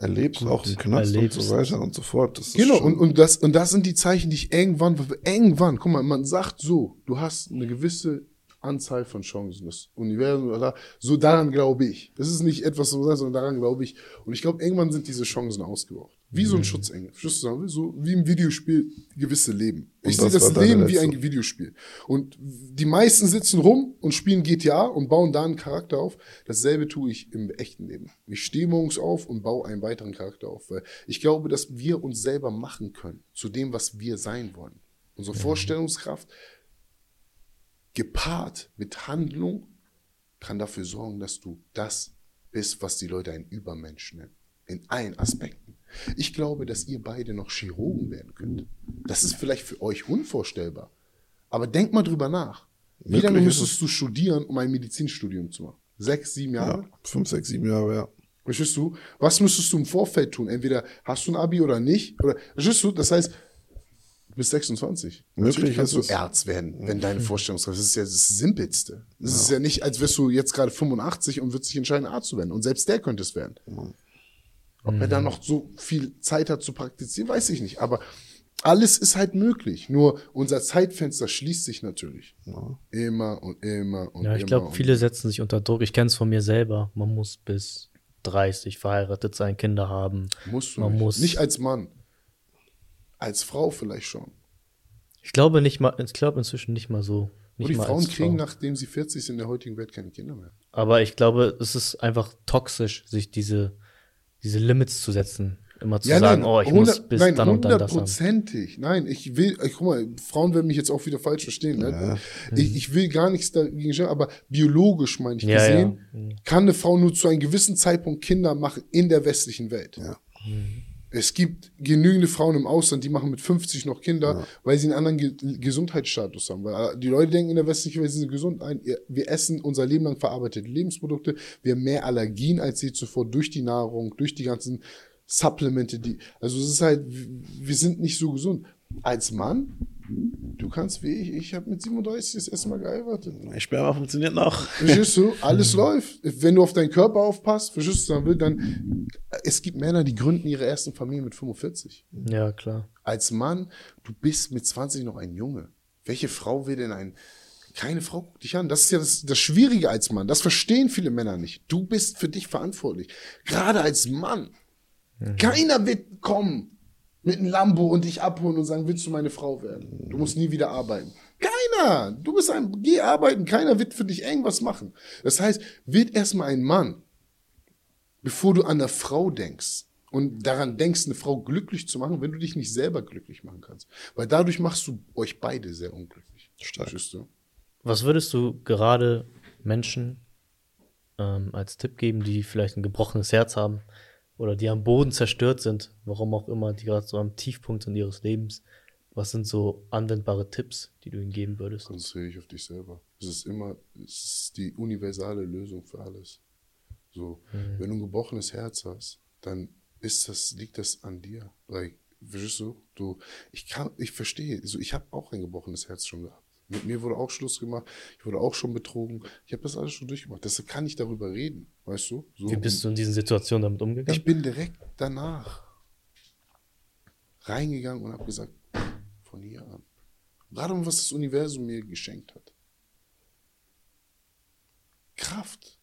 Erlebst Gut, auch im Knast erlebst. und so weiter und so fort. Das ist Genau, schon- und, und, das, und das sind die Zeichen, die ich irgendwann, irgendwann, guck mal, man sagt so, du hast eine gewisse Anzahl von Chancen. Das Universum, oder so daran glaube ich. Das ist nicht etwas, so, sondern daran glaube ich. Und ich glaube, irgendwann sind diese Chancen ausgebraucht. Wie so ein Schutzengel. Verstehst du, sagen will? So wie im Videospiel gewisse Leben. Ich sehe das das Leben wie ein Videospiel. Und die meisten sitzen rum und spielen GTA und bauen da einen Charakter auf. Dasselbe tue ich im echten Leben. Ich stehe morgens auf und baue einen weiteren Charakter auf. Weil ich glaube, dass wir uns selber machen können zu dem, was wir sein wollen. Unsere Vorstellungskraft gepaart mit Handlung kann dafür sorgen, dass du das bist, was die Leute ein Übermensch nennen. In allen Aspekten. Ich glaube, dass ihr beide noch Chirurgen werden könnt. Das ist vielleicht für euch unvorstellbar. Aber denk mal drüber nach. Wie lange ist müsstest du studieren, um ein Medizinstudium zu machen? Sechs, sieben Jahre? ja, fünf, sechs, sieben Jahre, ja. Verstehst du? Was müsstest du im Vorfeld tun? Entweder hast du ein Abi oder nicht. Oder, verstehst du? Das heißt, du bist 26. Möglich Natürlich kannst ist du es. Arzt werden, wenn deine Vorstellungskraft, das ist ja das Simpelste. Das ist ja nicht, als wärst du jetzt gerade 85 und würdest dich entscheiden, Arzt zu werden. Und selbst der könnte es werden. Ob er da noch so viel Zeit hat zu praktizieren, weiß ich nicht. Aber alles ist halt möglich. Nur unser Zeitfenster schließt sich natürlich. Immer und immer und Ja, immer. ich glaube, viele setzen sich unter Druck. Ich kenne es von mir selber. Man muss bis 30 verheiratet sein, Kinder haben. Musst du man nicht. muss- nicht als Mann. Als Frau vielleicht schon. Ich glaube nicht mal, ich glaube inzwischen nicht mal so. Nicht Und die Frauen kriegen, Frau. nachdem sie 40 sind, in der heutigen Welt keine Kinder mehr. Aber ich glaube, es ist einfach toxisch, sich diese, diese Limits zu setzen. Immer zu sagen, oh, ich muss bis nein, dann und dann das hundertprozentig. Nein, ich will, ich, guck mal, Frauen werden mich jetzt auch wieder falsch verstehen. Ne? Ich, ich will gar nichts dagegen sagen, aber biologisch, meine ich, Ja, gesehen, ja. Mhm. kann eine Frau nur zu einem gewissen Zeitpunkt Kinder machen in der westlichen Welt. Ja. Es gibt genügende Frauen im Ausland, die machen mit 50 noch Kinder, weil sie einen anderen Ge Gesundheitsstatus haben. Weil äh, die Leute denken in der westlichen Welt, sie sind gesund. Ihr- wir essen unser Leben lang verarbeitete Lebensprodukte. Wir haben mehr Allergien als je zuvor durch die Nahrung, durch die ganzen Supplemente, die, also es ist halt, wir sind nicht so gesund. Als Mann, du kannst wie ich, ich habe mit 37 das erste Mal geheiratet. Sperma funktioniert noch. Verstehst du? (laughs) Alles läuft. Wenn du auf deinen Körper aufpasst, verstehst du, dann will, dann, es gibt Männer, die gründen ihre ersten Familie mit 45. Ja, klar. Als Mann, du bist mit 20 noch ein Junge. Welche Frau will denn ein, keine Frau guckt dich an. Das ist ja das, das Schwierige als Mann. Das verstehen viele Männer nicht. Du bist für dich verantwortlich. Gerade als Mann. Keiner wird kommen mit einem Lambo und dich abholen und sagen, willst du meine Frau werden? Du musst nie wieder arbeiten. Keiner. Du bist ein, geh arbeiten. Keiner wird für dich irgendwas machen. Das heißt, wird erstmal ein Mann, bevor du an eine Frau denkst und daran denkst, eine Frau glücklich zu machen, wenn du dich nicht selber glücklich machen kannst. Weil dadurch machst du euch beide sehr unglücklich. Stark. Du? Was würdest du gerade Menschen ähm, als Tipp geben, die vielleicht ein gebrochenes Herz haben oder die am Boden zerstört sind, warum auch immer, die gerade so am Tiefpunkt in ihres Lebens? Was sind so anwendbare Tipps, die du ihnen geben würdest? Konzentriere dich auf dich selber. Es ist immer, es ist die universale Lösung für alles. So, wenn du ein gebrochenes Herz hast, dann ist das, liegt das an dir. Like, verstehst du? Du, ich kann, ich verstehe. So, ich habe auch ein gebrochenes Herz schon gehabt. Mit mir wurde auch Schluss gemacht. Ich wurde auch schon betrogen. Ich habe das alles schon durchgemacht. Deshalb kann ich darüber reden. Weißt du? So, Wie bist du in diesen Situationen damit umgegangen? ich bin direkt danach reingegangen und habe gesagt, von hier an. Gerade was das Universum mir geschenkt hat. Kraft.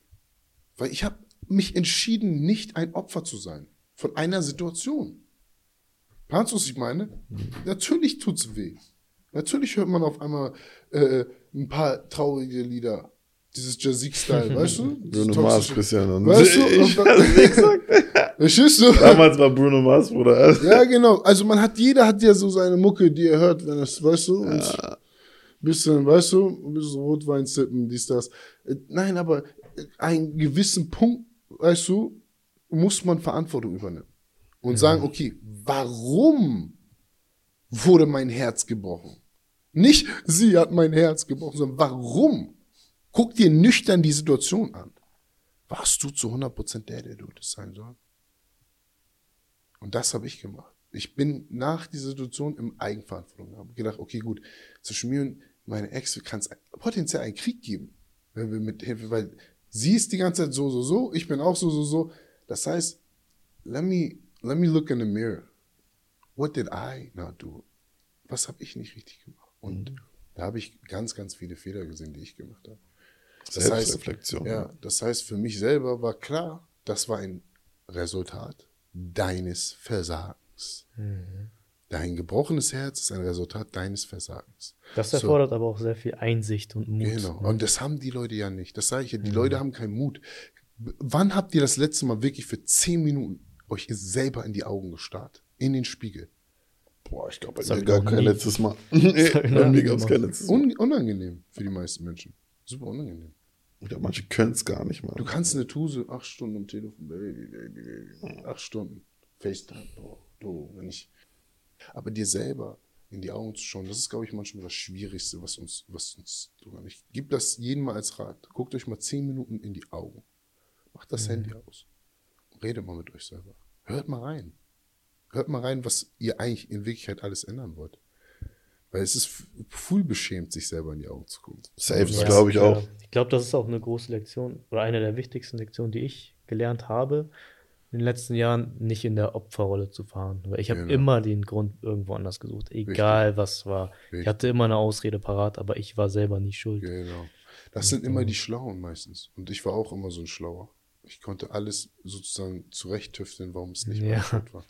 Weil ich habe mich entschieden, nicht ein Opfer zu sein von einer Situation. Kannst du, was ich meine? Natürlich tut's weh. Natürlich hört man auf einmal äh, ein paar traurige Lieder. Dieses Jazik-Style, (laughs) weißt du? Bruno Mars, Christian. Und Weißt du? (laughs) ich, Und (laughs) dann- Verstehst du? damals war Bruno Mars, Bruder. Ja, genau. Also man hat, jeder hat ja so seine Mucke, die er hört, wenn es, weißt du, und bisschen, weißt du, ein bisschen Rotwein sippen, dies, das. Äh, Nein, aber äh, einen gewissen Punkt, weißt du, muss man Verantwortung übernehmen. Und sagen, okay, warum wurde mein Herz gebrochen? Nicht, sie hat mein Herz gebrochen, sondern warum? Guck dir nüchtern die Situation an. Warst du zu 100% der, der du das sein soll? Und das habe ich gemacht. Ich bin nach dieser Situation im Eigenverantwortung. Habe gedacht, okay, gut, zwischen mir und meine Ex kann es potenziell einen Krieg geben, wenn wir mit Hilfe, weil Sie ist die ganze Zeit so, so, so. Ich bin auch so, so, so. Das heißt, let me, let me look in the mirror. What did I not do? Was habe ich nicht richtig gemacht? Und da habe ich ganz, ganz viele Fehler gesehen, die ich gemacht habe. Das heißt, Selbstreflexion. ja, das heißt, für mich selber war klar, das war ein Resultat deines Versagens. Dein gebrochenes Herz ist ein Resultat deines Versagens. Das So. erfordert aber auch sehr viel Einsicht und Mut. Genau. Und das haben die Leute ja nicht. Das sage ich ja. Die Leute haben keinen Mut. Wann habt ihr das letzte Mal wirklich für zehn Minuten euch selber in die Augen gestarrt? In den Spiegel? Boah, ich glaube, Das bei mir gar kein letztes Mal. (laughs) bei mir gab es kein letztes Mal. Un unangenehm für die meisten Menschen. Super unangenehm. Glaube, manche können es gar nicht mal. Du kannst eine Tuse acht Stunden am Telefon, Baby, Baby, Baby. Acht Stunden. FaceTime. Du, wenn ich. Aber dir selber in die Augen zu schauen, das ist, glaube ich, manchmal das Schwierigste, was uns, was uns tun Ich gebe das jedem mal als Rat. Guckt euch mal zehn Minuten in die Augen. Macht das Handy aus. Redet mal mit euch selber. Hört mal rein. Hört mal rein, was ihr eigentlich in Wirklichkeit alles ändern wollt. Weil es ist full beschämt, sich selber in die Augen zu gucken. Safe, das Ja, glaube ich ja. auch. Ich glaube, das ist auch eine große Lektion oder eine der wichtigsten Lektionen, die ich gelernt habe in den letzten Jahren, nicht in der Opferrolle zu fahren. Weil ich habe Genau. immer den Grund irgendwo anders gesucht, egal was war. Richtig. Ich hatte immer eine Ausrede parat, aber ich war selber nie schuld. Genau. Das sind immer die Schlauen meistens. Und ich war auch immer so ein Schlauer. Ich konnte alles sozusagen zurechttüfteln, warum es nicht Ja. meine Schuld war.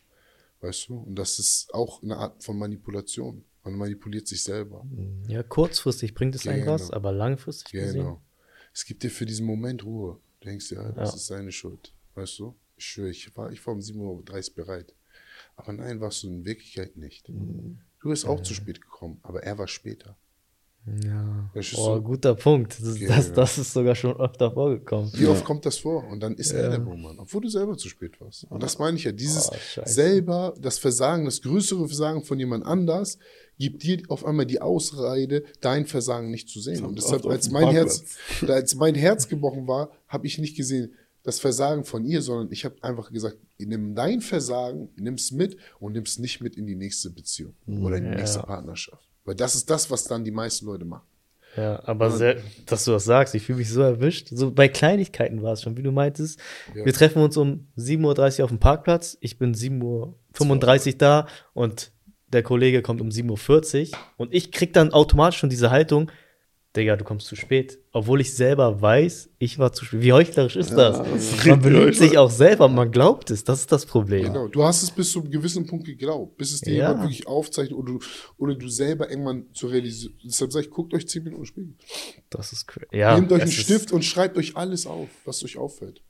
Weißt du? Und das ist auch eine Art von Manipulation. Man manipuliert sich selber. Ja, kurzfristig bringt es Genau. was, aber langfristig gesehen. Genau. Es gibt dir für diesen Moment Ruhe. Du denkst dir, ja, das Ja. ist seine Schuld. Weißt du? Ich schwöre, ich war, ich war um 7.30 Uhr bereit. Aber nein, warst du in Wirklichkeit nicht. Du bist auch zu spät gekommen, aber er war später. Ja. Oh, du? guter Punkt. Das, Genau. das, das ist sogar schon öfter vorgekommen. Wie oft kommt das vor? Und dann ist er der Buhmann, obwohl du selber zu spät warst. Und das meine ich ja. Dieses Oh, selber, das Versagen, das größere Versagen von jemand anders, gibt dir auf einmal die Ausrede, dein Versagen nicht zu sehen. Und deshalb, als mein Herz, (laughs) als mein Herz gebrochen war, habe ich nicht gesehen, das Versagen von ihr, sondern ich habe einfach gesagt, nimm dein Versagen, nimm's mit und nimm's nicht mit in die nächste Beziehung oder in die Ja. nächste Partnerschaft. Weil das ist das, was dann die meisten Leute machen. Ja, aber sehr, dass du das sagst, ich fühle mich so erwischt. So bei Kleinigkeiten war es schon, wie du meintest. Ja. Wir treffen uns um 7.30 Uhr auf dem Parkplatz. Ich bin 7.35 Uhr da und der Kollege kommt um 7.40 Uhr und ich krieg dann automatisch schon diese Haltung, Digga, du kommst zu spät. Obwohl ich selber weiß, ich war zu spät. Wie heuchlerisch ist das? das ist Man belügt sich auch selber, man glaubt es. Das ist das Problem. Genau, du hast es bis zu einem gewissen Punkt geglaubt, bis es dir Ja. jemand wirklich aufzeichnet oder du, oder du selber irgendwann zu realisieren. Deshalb sage ich, guckt euch 10 Minuten Spiegel. Das ist crazy. Ja, Nehmt euch einen Stift und schreibt euch alles auf, was euch auffällt.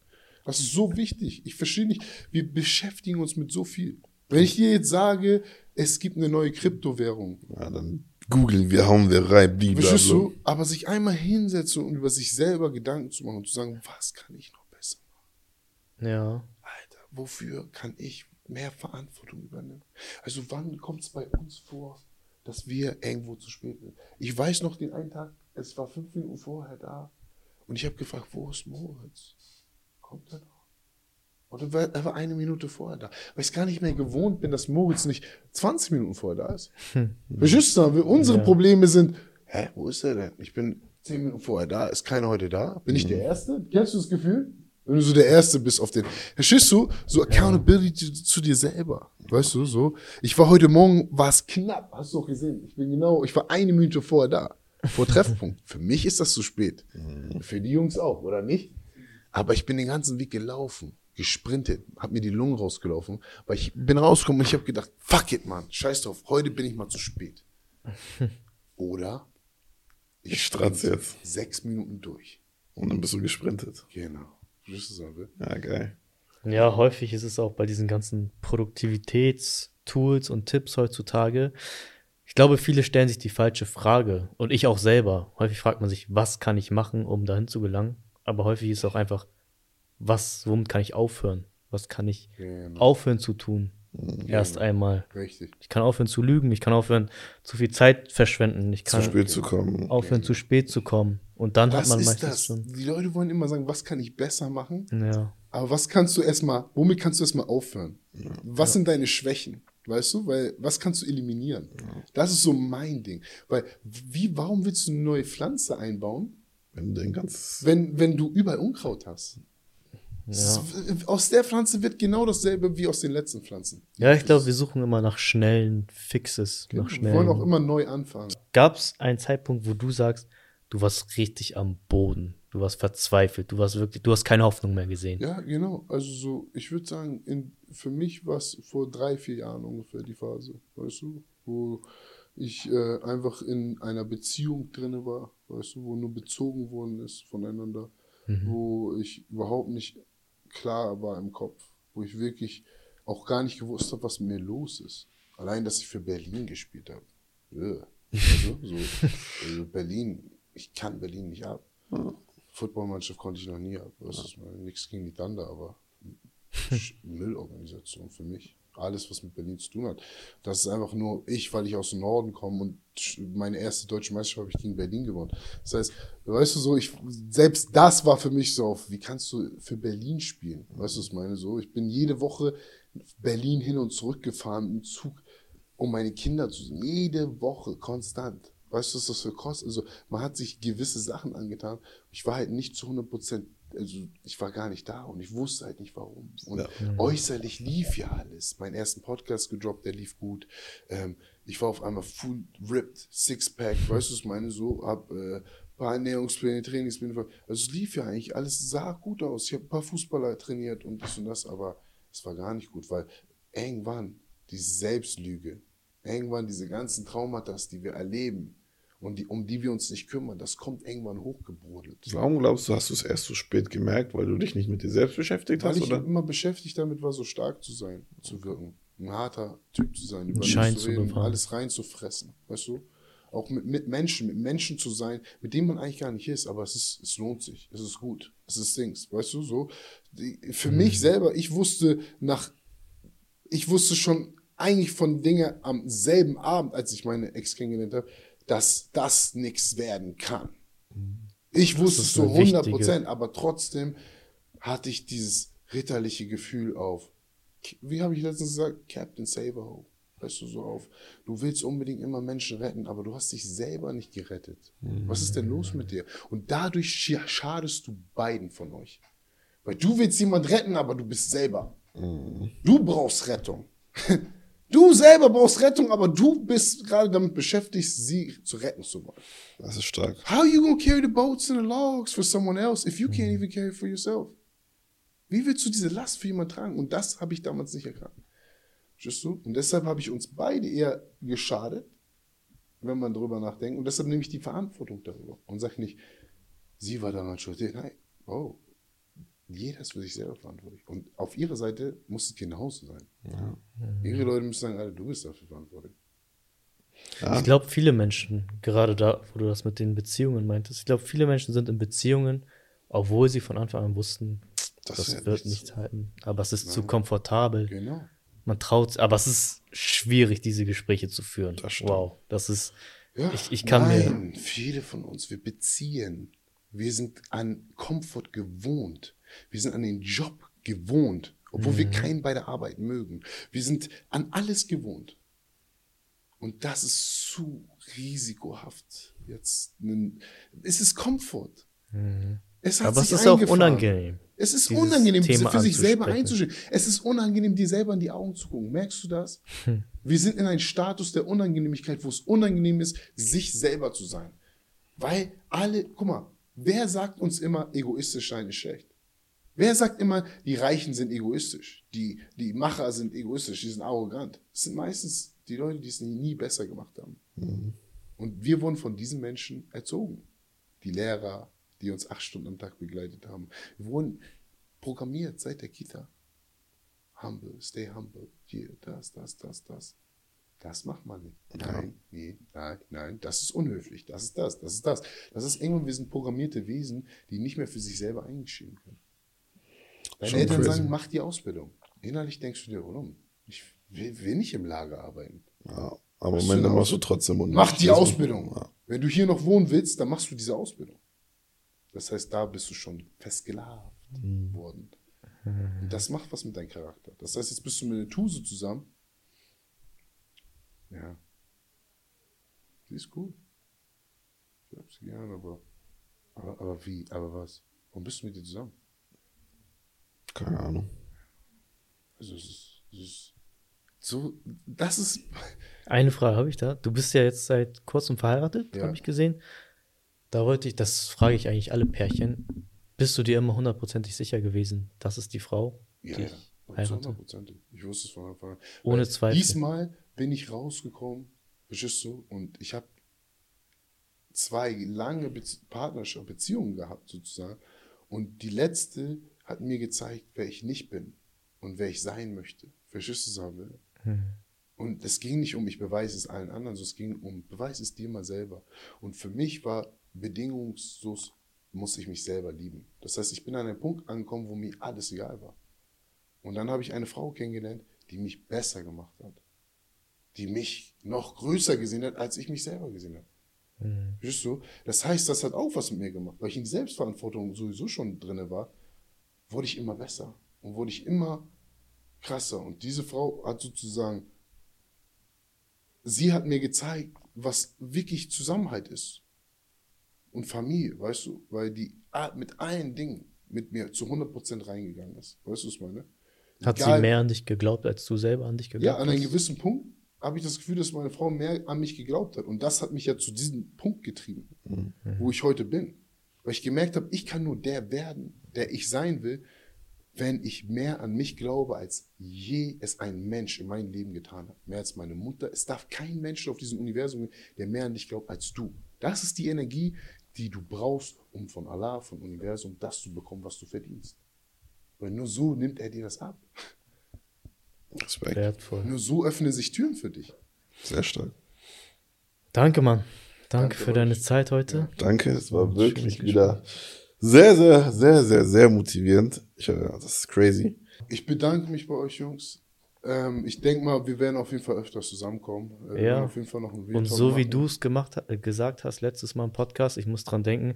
Das ist so wichtig. Ich verstehe nicht, wir beschäftigen uns mit so viel. Wenn ich dir jetzt sage, es gibt eine neue Kryptowährung, Ja, dann googeln wir, hauen wir rein, blablabla. du? Aber sich einmal hinsetzen und über sich selber Gedanken zu machen und zu sagen, was kann ich noch besser machen? Ja. Alter, wofür kann ich mehr Verantwortung übernehmen? Also wann kommt es bei uns vor, dass wir irgendwo zu spät sind? Ich weiß noch den einen Tag, es war fünf Minuten vorher da und ich habe gefragt, wo ist Moritz? Kommt er noch? Und er war, eine Minute vorher da. Weil ich gar nicht mehr gewohnt bin, dass Moritz nicht 20 Minuten vorher da ist. (laughs) Du? Wir- Unsere Ja. Probleme sind, hä, wo ist er denn? Ich bin 10 Minuten vorher da, ist keiner heute da? Bin ich der Erste? Kennst du das Gefühl? Wenn du so der Erste bist auf den. Verstehst du? So Accountability zu, zu dir selber. Weißt du, so. Ich war heute Morgen, war es knapp, hast du auch gesehen. Ich bin genau, ich war eine Minute vorher da. Vor Treffpunkt. (laughs) Für mich ist das zu spät. Für die Jungs auch, oder nicht? Aber ich bin den ganzen Weg gelaufen, gesprintet, hab mir die Lungen rausgelaufen, weil ich bin rausgekommen und ich habe gedacht, fuck it, Mann, scheiß drauf, heute bin ich mal zu spät. (laughs) Oder Ich sprinte jetzt. Sechs Minuten durch. Und dann bist du gesprintet. Genau. Verstehst du, Sabe? Ja, geil. Ja, häufig ist es auch bei diesen ganzen Produktivitätstools und Tipps heutzutage. Ich glaube, viele stellen sich die falsche Frage und ich auch selber. Häufig fragt man sich, was kann ich machen, um dahin zu gelangen? Aber häufig ist auch einfach, was, womit kann ich aufhören? Was kann ich Genau. aufhören zu tun? Erst einmal. Richtig. Ich kann aufhören zu lügen, ich kann aufhören, zu viel Zeit verschwenden, ich Zu kann spät zu kommen. aufhören, zu spät zu kommen. Und dann hat Das man ist meistens das. schon. Die Leute wollen immer sagen, was kann ich besser machen? Ja. Aber was kannst du erstmal, womit kannst du erstmal aufhören? Was sind deine Schwächen? Weißt du? Weil, was kannst du eliminieren? Das ist so mein Ding. Weil, wie, warum willst du eine neue Pflanze einbauen, Wenn du den ganz. Wenn, wenn du überall Unkraut hast. Ja, Aus der Pflanze wird genau dasselbe wie aus den letzten Pflanzen. ja ich glaube, wir suchen immer nach schnellen Fixes, nach Wir wollen schnellen. auch immer neu anfangen. Gab es einen Zeitpunkt, wo du sagst, du warst richtig am Boden, du warst verzweifelt, du warst wirklich, du hast keine Hoffnung mehr gesehen. Ja, genau. Also so, ich würde sagen, in, für mich war es vor drei, vier Jahren ungefähr die Phase, weißt du, wo ich äh, einfach in einer Beziehung drinne war, weißt du, wo nur bezogen worden ist voneinander, wo ich überhaupt nicht klar war im Kopf, wo ich wirklich auch gar nicht gewusst habe, was mir los ist. Allein, dass ich für Berlin gespielt habe. Ja. Also, so, also Berlin, ich kann Berlin nicht ab. Footballmannschaft konnte ich noch nie ab. Das ist nichts gegen die Thunder, aber Müllorganisation für mich. Alles, was mit Berlin zu tun hat. Das ist einfach nur ich, weil ich aus dem Norden komme und meine erste deutsche Meisterschaft habe ich gegen Berlin gewonnen. Das heißt, weißt du so, ich, selbst das war für mich so wie kannst du für Berlin spielen? Weißt du, was ich meine? So, ich bin jede Woche Berlin hin und zurück gefahren im Zug, um meine Kinder zu sehen. Jede Woche, konstant. Weißt du, was das für kostet? Also, man hat sich gewisse Sachen angetan. Ich war halt nicht zu 100 Prozent, also, ich war gar nicht da und ich wusste halt nicht warum. Und äußerlich lief ja alles. Meinen ersten Podcast gedroppt, der lief gut. Ähm, ich war auf einmal full ripped, Sixpack, (laughs) weißt du, was ich meine? So, hab, äh, paar Ernährungspläne, Trainingspläne. Also, es lief ja eigentlich, alles sah gut aus. Ich habe ein paar Fußballer trainiert und das und das, aber es war gar nicht gut, weil irgendwann diese Selbstlüge, irgendwann diese ganzen Traumata, die wir erleben und die, um die wir uns nicht kümmern, das kommt irgendwann hochgebrodelt. Warum glaubst du, hast du es erst so spät gemerkt, weil du dich nicht mit dir selbst beschäftigt Weil hast? ich Oder? immer beschäftigt damit war, so stark zu sein, zu wirken, ein harter Typ zu sein, über Schein zu zu reden, bewahren. alles reinzufressen, weißt du? Auch mit, mit Menschen, mit Menschen zu sein, mit denen man eigentlich gar nicht ist, aber es ist, es lohnt sich, es ist gut, es ist Dings, weißt du, so. Die, für mich selber, ich wusste nach, ich wusste schon eigentlich von Dingen am selben Abend, als ich meine Ex kennengelernt habe, dass das nichts werden kann. Ich wusste es so eine 100 wichtige- Prozent, aber trotzdem hatte ich dieses ritterliche Gefühl auf, wie habe ich letztens gesagt, Captain Saberho. Weißt du, so auf, du willst unbedingt immer Menschen retten, aber du hast dich selber nicht gerettet. Was ist denn los mit dir? Und dadurch schadest du beiden von euch. Weil du willst jemand retten, aber du bist selber. Du brauchst Rettung. (laughs) Du selber brauchst Rettung, aber du bist gerade damit beschäftigt, sie zu retten zu wollen. Das ist stark. How you gonna carry the boats and the logs for someone else if you can't even carry it for yourself? Wie willst du diese Last für jemanden tragen? Und das habe ich damals nicht erkannt. Verstehst du? Und deshalb habe ich uns beide eher geschadet, wenn man darüber nachdenkt. Und deshalb nehme ich die Verantwortung darüber und sage nicht, sie war damals schuld. Nein, oh, jeder ist für sich selber verantwortlich. Und auf ihrer Seite muss es genauso sein. Ihre Leute müssen sagen, Alter, du bist dafür verantwortlich. Ich glaube, viele Menschen, gerade da, wo du das mit den Beziehungen meintest, ich glaube, viele Menschen sind in Beziehungen, obwohl sie von Anfang an wussten, Das das, wird wird nichts. nichts halten. Aber es ist zu komfortabel. Genau. Man traut, aber es ist schwierig, diese Gespräche zu führen. Das stimmt. wow, das ist. Ja, Ich- ich kann mir- nein, viele von uns, wir beziehen. Wir sind an Komfort gewohnt. Wir sind an den Job gewohnt, obwohl Mhm. wir keinen bei der Arbeit mögen. Wir sind an alles gewohnt. Und das ist zu risikohaft. Jetzt, nen- es ist Komfort. Es Mhm. Aber es ist auch unangenehm. Es ist unangenehm, Thema für sich selber einzustehen. Es ist unangenehm, dir selber in die Augen zu gucken. Merkst du das? Wir sind in einem Status der Unangenehmigkeit, wo es unangenehm ist, sich selber zu sein. Weil alle, guck mal, wer sagt uns immer, egoistisch sein ist schlecht? Wer sagt immer, die Reichen sind egoistisch? Die, die Macher sind egoistisch, die sind arrogant. Das sind meistens die Leute, die es nie, besser gemacht haben. Und wir wurden von diesen Menschen erzogen. Die Lehrer, die uns acht Stunden am Tag begleitet haben. Wir wurden programmiert seit der Kita. Humble, stay humble. Hier, das, das, das, das. Das macht man nicht. Nein, nee, nein, nein, das ist unhöflich. Das ist das, das ist das. Das ist irgendwann, wir sind programmierte Wesen, die nicht mehr für sich selber eingestehen können. Deine Eltern crazy. sagen, mach die Ausbildung. Innerlich denkst du dir, warum? Ich will, will nicht im Lager arbeiten. Ja. Aber am Ende eine machst du trotzdem und Mach die Ausbildung. Ja. Wenn du hier noch wohnen willst, dann machst du diese Ausbildung. Das heißt, da bist du schon festgelavt worden. Und das macht was mit deinem Charakter. Das heißt, jetzt bist du mit einer Tuse zusammen. Ja. Sie ist cool. Ich hab sie gern, aber Aber, aber wie? Aber was? Warum bist du mit dir zusammen? Keine Ahnung. Also es ist, es ist so, das ist, (laughs) Eine Frage habe ich da. Du bist ja jetzt seit kurzem verheiratet, Ja. habe ich gesehen. Da wollte ich, das frage ich eigentlich alle Pärchen. Bist du dir immer hundertprozentig sicher gewesen, das ist die Frau, die ja, ich ja, zu heirate? 100%. Ich wusste es von Anfang an. Ohne Weil Zweifel. Diesmal bin ich rausgekommen, verstehst du? Und ich habe zwei lange Bezie Partnerschaft, Beziehungen gehabt, sozusagen. Und die letzte hat mir gezeigt, wer ich nicht bin und wer ich sein möchte. Verstehst du, Samuel? Hm. Und es ging nicht um, ich beweise es allen anderen, sondern es ging um, beweise es dir mal selber. Und für mich war bedingungslos, muss ich mich selber lieben. Das heißt, ich bin an einen Punkt angekommen, wo mir alles egal war. Und dann habe ich eine Frau kennengelernt, die mich besser gemacht hat. Die mich noch größer gesehen hat, als ich mich selber gesehen habe. Hm. Verstehst du? Das heißt, das hat auch was mit mir gemacht. Weil ich in Selbstverantwortung sowieso schon drin war, wurde ich immer besser. Und wurde ich immer krasser. Und diese Frau hat sozusagen, sie hat mir gezeigt, was wirklich Zusammenhalt ist. Und Familie, weißt du? Weil die Art mit allen Dingen mit mir zu 100% reingegangen ist. Weißt du, was ich meine? Hat Egal- sie mehr an dich geglaubt, als du selber an dich ja, geglaubt an einem hast? gewissen Punkt habe ich das Gefühl, dass meine Frau mehr an mich geglaubt hat. Und das hat mich ja zu diesem Punkt getrieben, wo ich heute bin. Weil ich gemerkt habe, ich kann nur der werden, der ich sein will, wenn ich mehr an mich glaube, als je es ein Mensch in meinem Leben getan hat. Mehr als meine Mutter. Es darf kein Mensch auf diesem Universum, geben, der mehr an dich glaubt als du. Das ist die Energie, die du brauchst, um von Allah, vom Universum, das zu bekommen, was du verdienst. Weil nur so nimmt er dir das ab. Respekt. Wertvoll. Nur so öffnen sich Türen für dich. Sehr stark. Danke, Mann. Danke, Danke für deine euch. Zeit heute. Danke, es war wirklich wieder sehr, sehr, sehr, sehr, sehr motivierend. Ich, äh, das ist crazy. Ich bedanke mich bei euch, Jungs. Ähm, ich denke mal, wir werden auf jeden Fall öfter zusammenkommen. Äh, wir Ja. werden auf jeden Fall noch ein Und so wie machen. du es gemacht, äh, gesagt hast, letztes Mal im Podcast, ich muss dran denken,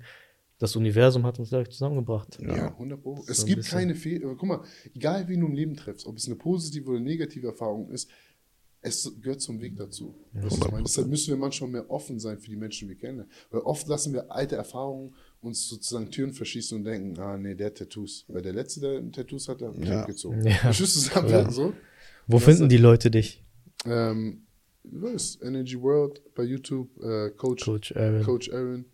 das Universum hat uns gleich zusammengebracht. Ja, 100 Pro. Es So ein gibt keine Fehler. Guck mal, egal wie du im Leben triffst, ob es eine positive oder negative Erfahrung ist, es gehört zum Weg dazu. Meine? Deshalb müssen wir manchmal mehr offen sein für die Menschen, die wir kennen. Weil oft lassen wir alte Erfahrungen uns sozusagen Türen verschießen und denken, ah nee, der hat Tattoos. Weil der Letzte, der Tattoos hat, der hat mich Ja. abgezogen. Ja. (laughs) Zusammen? Ja. So? Wo Was finden die Leute dich, Ähm, was? Energy World bei YouTube, äh, Coach, Coach Aaron? Coach Aaron,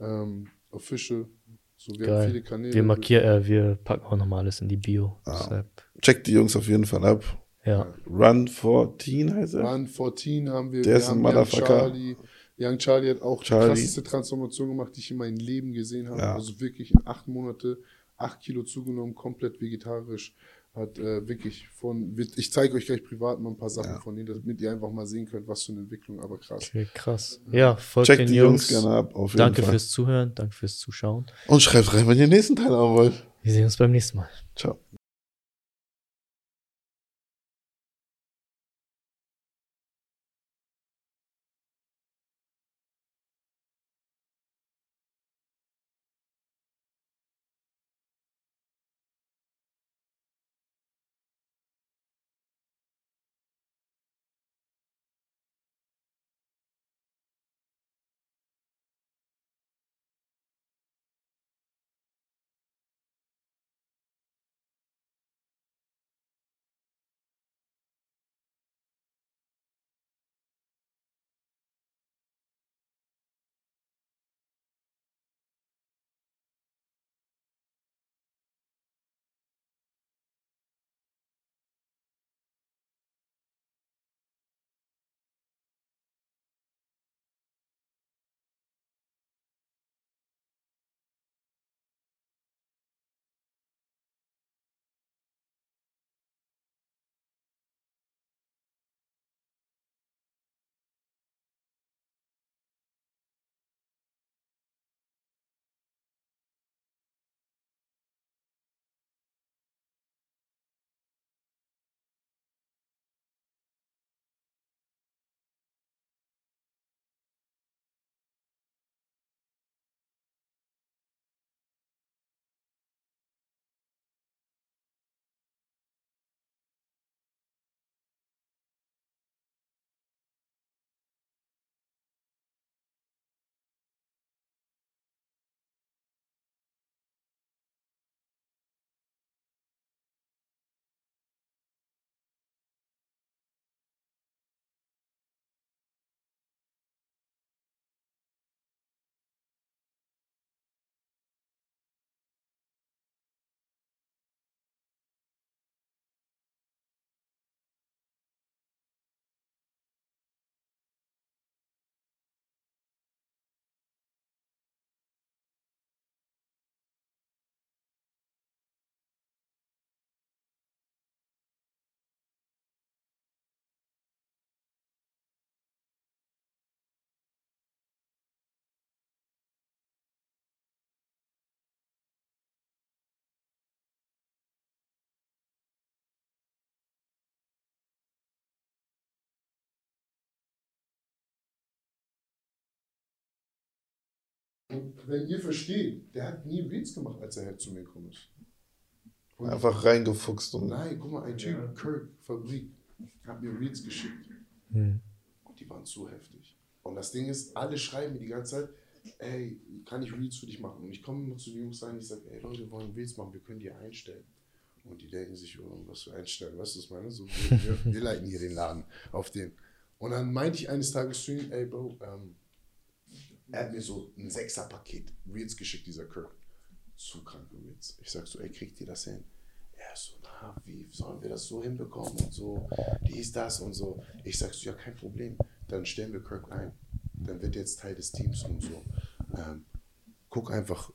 ähm, Official. So, wir Geil. haben viele Kanäle. Wir markieren, äh, wir packen auch nochmal alles in die Bio. Deshalb, Checkt die Jungs auf jeden Fall ab. ja. Run 14 heißt er. Run 14 haben wir. Der wir ist ein Motherfucker. Charlie. Young Charlie hat auch Charlie. die krasseste Transformation gemacht, die ich in meinem Leben gesehen habe. Ja. Also wirklich in acht Monate, acht Kilo zugenommen, komplett vegetarisch. Hat äh, wirklich von, ich zeige euch gleich privat mal ein paar Sachen Ja. von ihm, damit ihr einfach mal sehen könnt, was für eine Entwicklung, aber krass. Okay, krass. Ja, folgt Checkt den die Jungs. Jungs gerne ab. Auf jeden Danke Fall. fürs Zuhören, danke fürs Zuschauen. Und schreibt rein, wenn ihr den nächsten Teil haben wollt. Wir sehen uns beim nächsten Mal. Ciao. Und wenn ihr versteht, der hat nie Reels gemacht, als er halt zu mir gekommen ist. Und Einfach reingefuchst und. Nein, guck mal, ein Typ, Kirk, Fabrik, hat mir Reels geschickt. Hm. Und die waren so heftig. Und das Ding ist, alle schreiben mir die ganze Zeit, ey, kann ich Reels für dich machen? Und ich komme immer zu den Jungs rein, ich sage, ey Leute, wir wollen Reels machen, wir können die einstellen. Und die denken sich, oh, was für einstellen, weißt du, was ich meine? So, wir, wir, wir leiten hier den Laden auf den. Und dann meinte ich eines Tages zu ihm, ey Bro, ähm, er hat mir so ein Sechser-Paket Reels geschickt, dieser Kirk. Zu kranke Reels. Ich sag so, ey, kriegt ihr das hin? Er so, na, wie sollen wir das so hinbekommen und so, dies, das und so. Ich sag so, ja, kein Problem. Dann stellen wir Kirk ein. Dann wird er jetzt Teil des Teams und so. Ähm, guck einfach,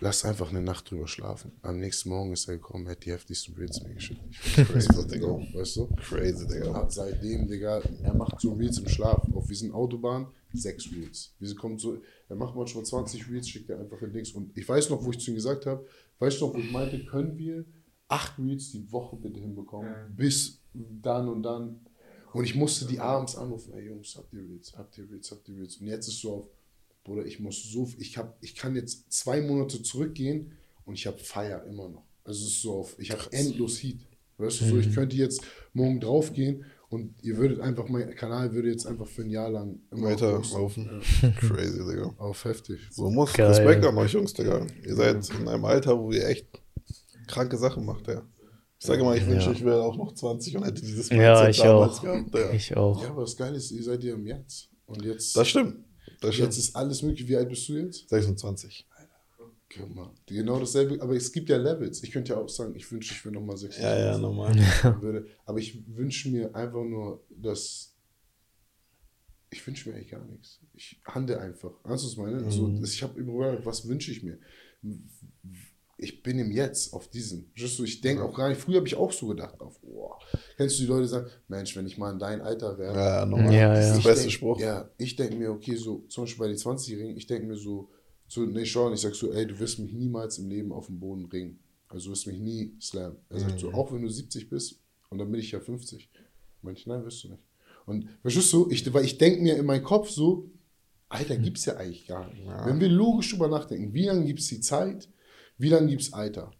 lass einfach eine Nacht drüber schlafen. Am nächsten Morgen ist er gekommen, er hat die heftigsten Reels mir geschickt. Crazy, Digga. Weißt du? Crazy, Digga. Hat seitdem, Digga, er macht so Reels im Schlaf. Auf diesen Autobahn sechs Reels. Wir kommt so, er macht manchmal 20 Reels, schickt er einfach in Dings. Und ich weiß noch, wo ich zu ihm gesagt habe, weißt du noch, wo ich meinte, können wir acht Reels die Woche bitte hinbekommen? Bis dann und dann. Und ich musste die abends anrufen, ey Jungs, habt ihr Reels, habt ihr Reels, habt ihr Reels. Und jetzt ist so auf, Bruder, ich muss so, ich hab, ich kann jetzt zwei Monate zurückgehen und ich habe Feier immer noch. Also es ist so auf, ich habe endlos Heat. Weißt du, so, ich könnte jetzt morgen draufgehen und ihr würdet einfach, mein Kanal würde jetzt einfach für ein Jahr lang immer Weiter laufen. (laughs) Crazy, Digga. Auf heftig. So muss Geil. Respekt an euch Jungs, Digga. Ihr seid in einem Alter, wo ihr echt kranke Sachen macht, ja. Ich sage mal, ich wünsche, Ja. ich wäre auch noch 20 und hätte dieses Ja, ich auch. gehabt. Ja. Ich auch. Ja, aber das Geile ist, ihr seid ja im Jetzt. Und jetzt, Das stimmt. Das stimmt. jetzt ist alles möglich. Wie alt bist du jetzt? 26. Guck mal, genau dasselbe. Aber es gibt ja Levels. Ich könnte ja auch sagen, ich wünsche, ich wäre nochmal 60. Ja, ja, normal. (laughs) würde. Aber ich wünsche mir einfach nur, dass. Ich wünsche mir eigentlich gar nichts. Ich handle einfach. Weißt du, was ich meine? So, Mhm. das- ich habe überlegt, was wünsche ich mir? Ich bin im Jetzt auf diesem. Ich denke auch gar nicht, früher habe ich auch so gedacht, auf, oh. Kennst du die Leute, die sagen, Mensch, wenn ich mal in dein Alter wäre, Ja, normal. Ja, das ist ja. der beste denk, Spruch. Ja, ich denke mir, okay, so zum Beispiel bei den 20-Jährigen, ich denke mir so, so nee, schau, ich sag so, ey, du wirst mich niemals im Leben auf dem Boden ringen. Also du wirst mich nie slammen. Er sagt Mhm. so, auch wenn du 70 bist, und dann bin ich ja 50. Meinte ich, nein, wirst du nicht. Und verstehst du, ich, weil ich denke mir in meinem Kopf so, Alter, gibt's ja eigentlich gar nicht. Ja. Wenn wir logisch drüber nachdenken, wie lange gibt's die Zeit, wie lange gibt's Alter?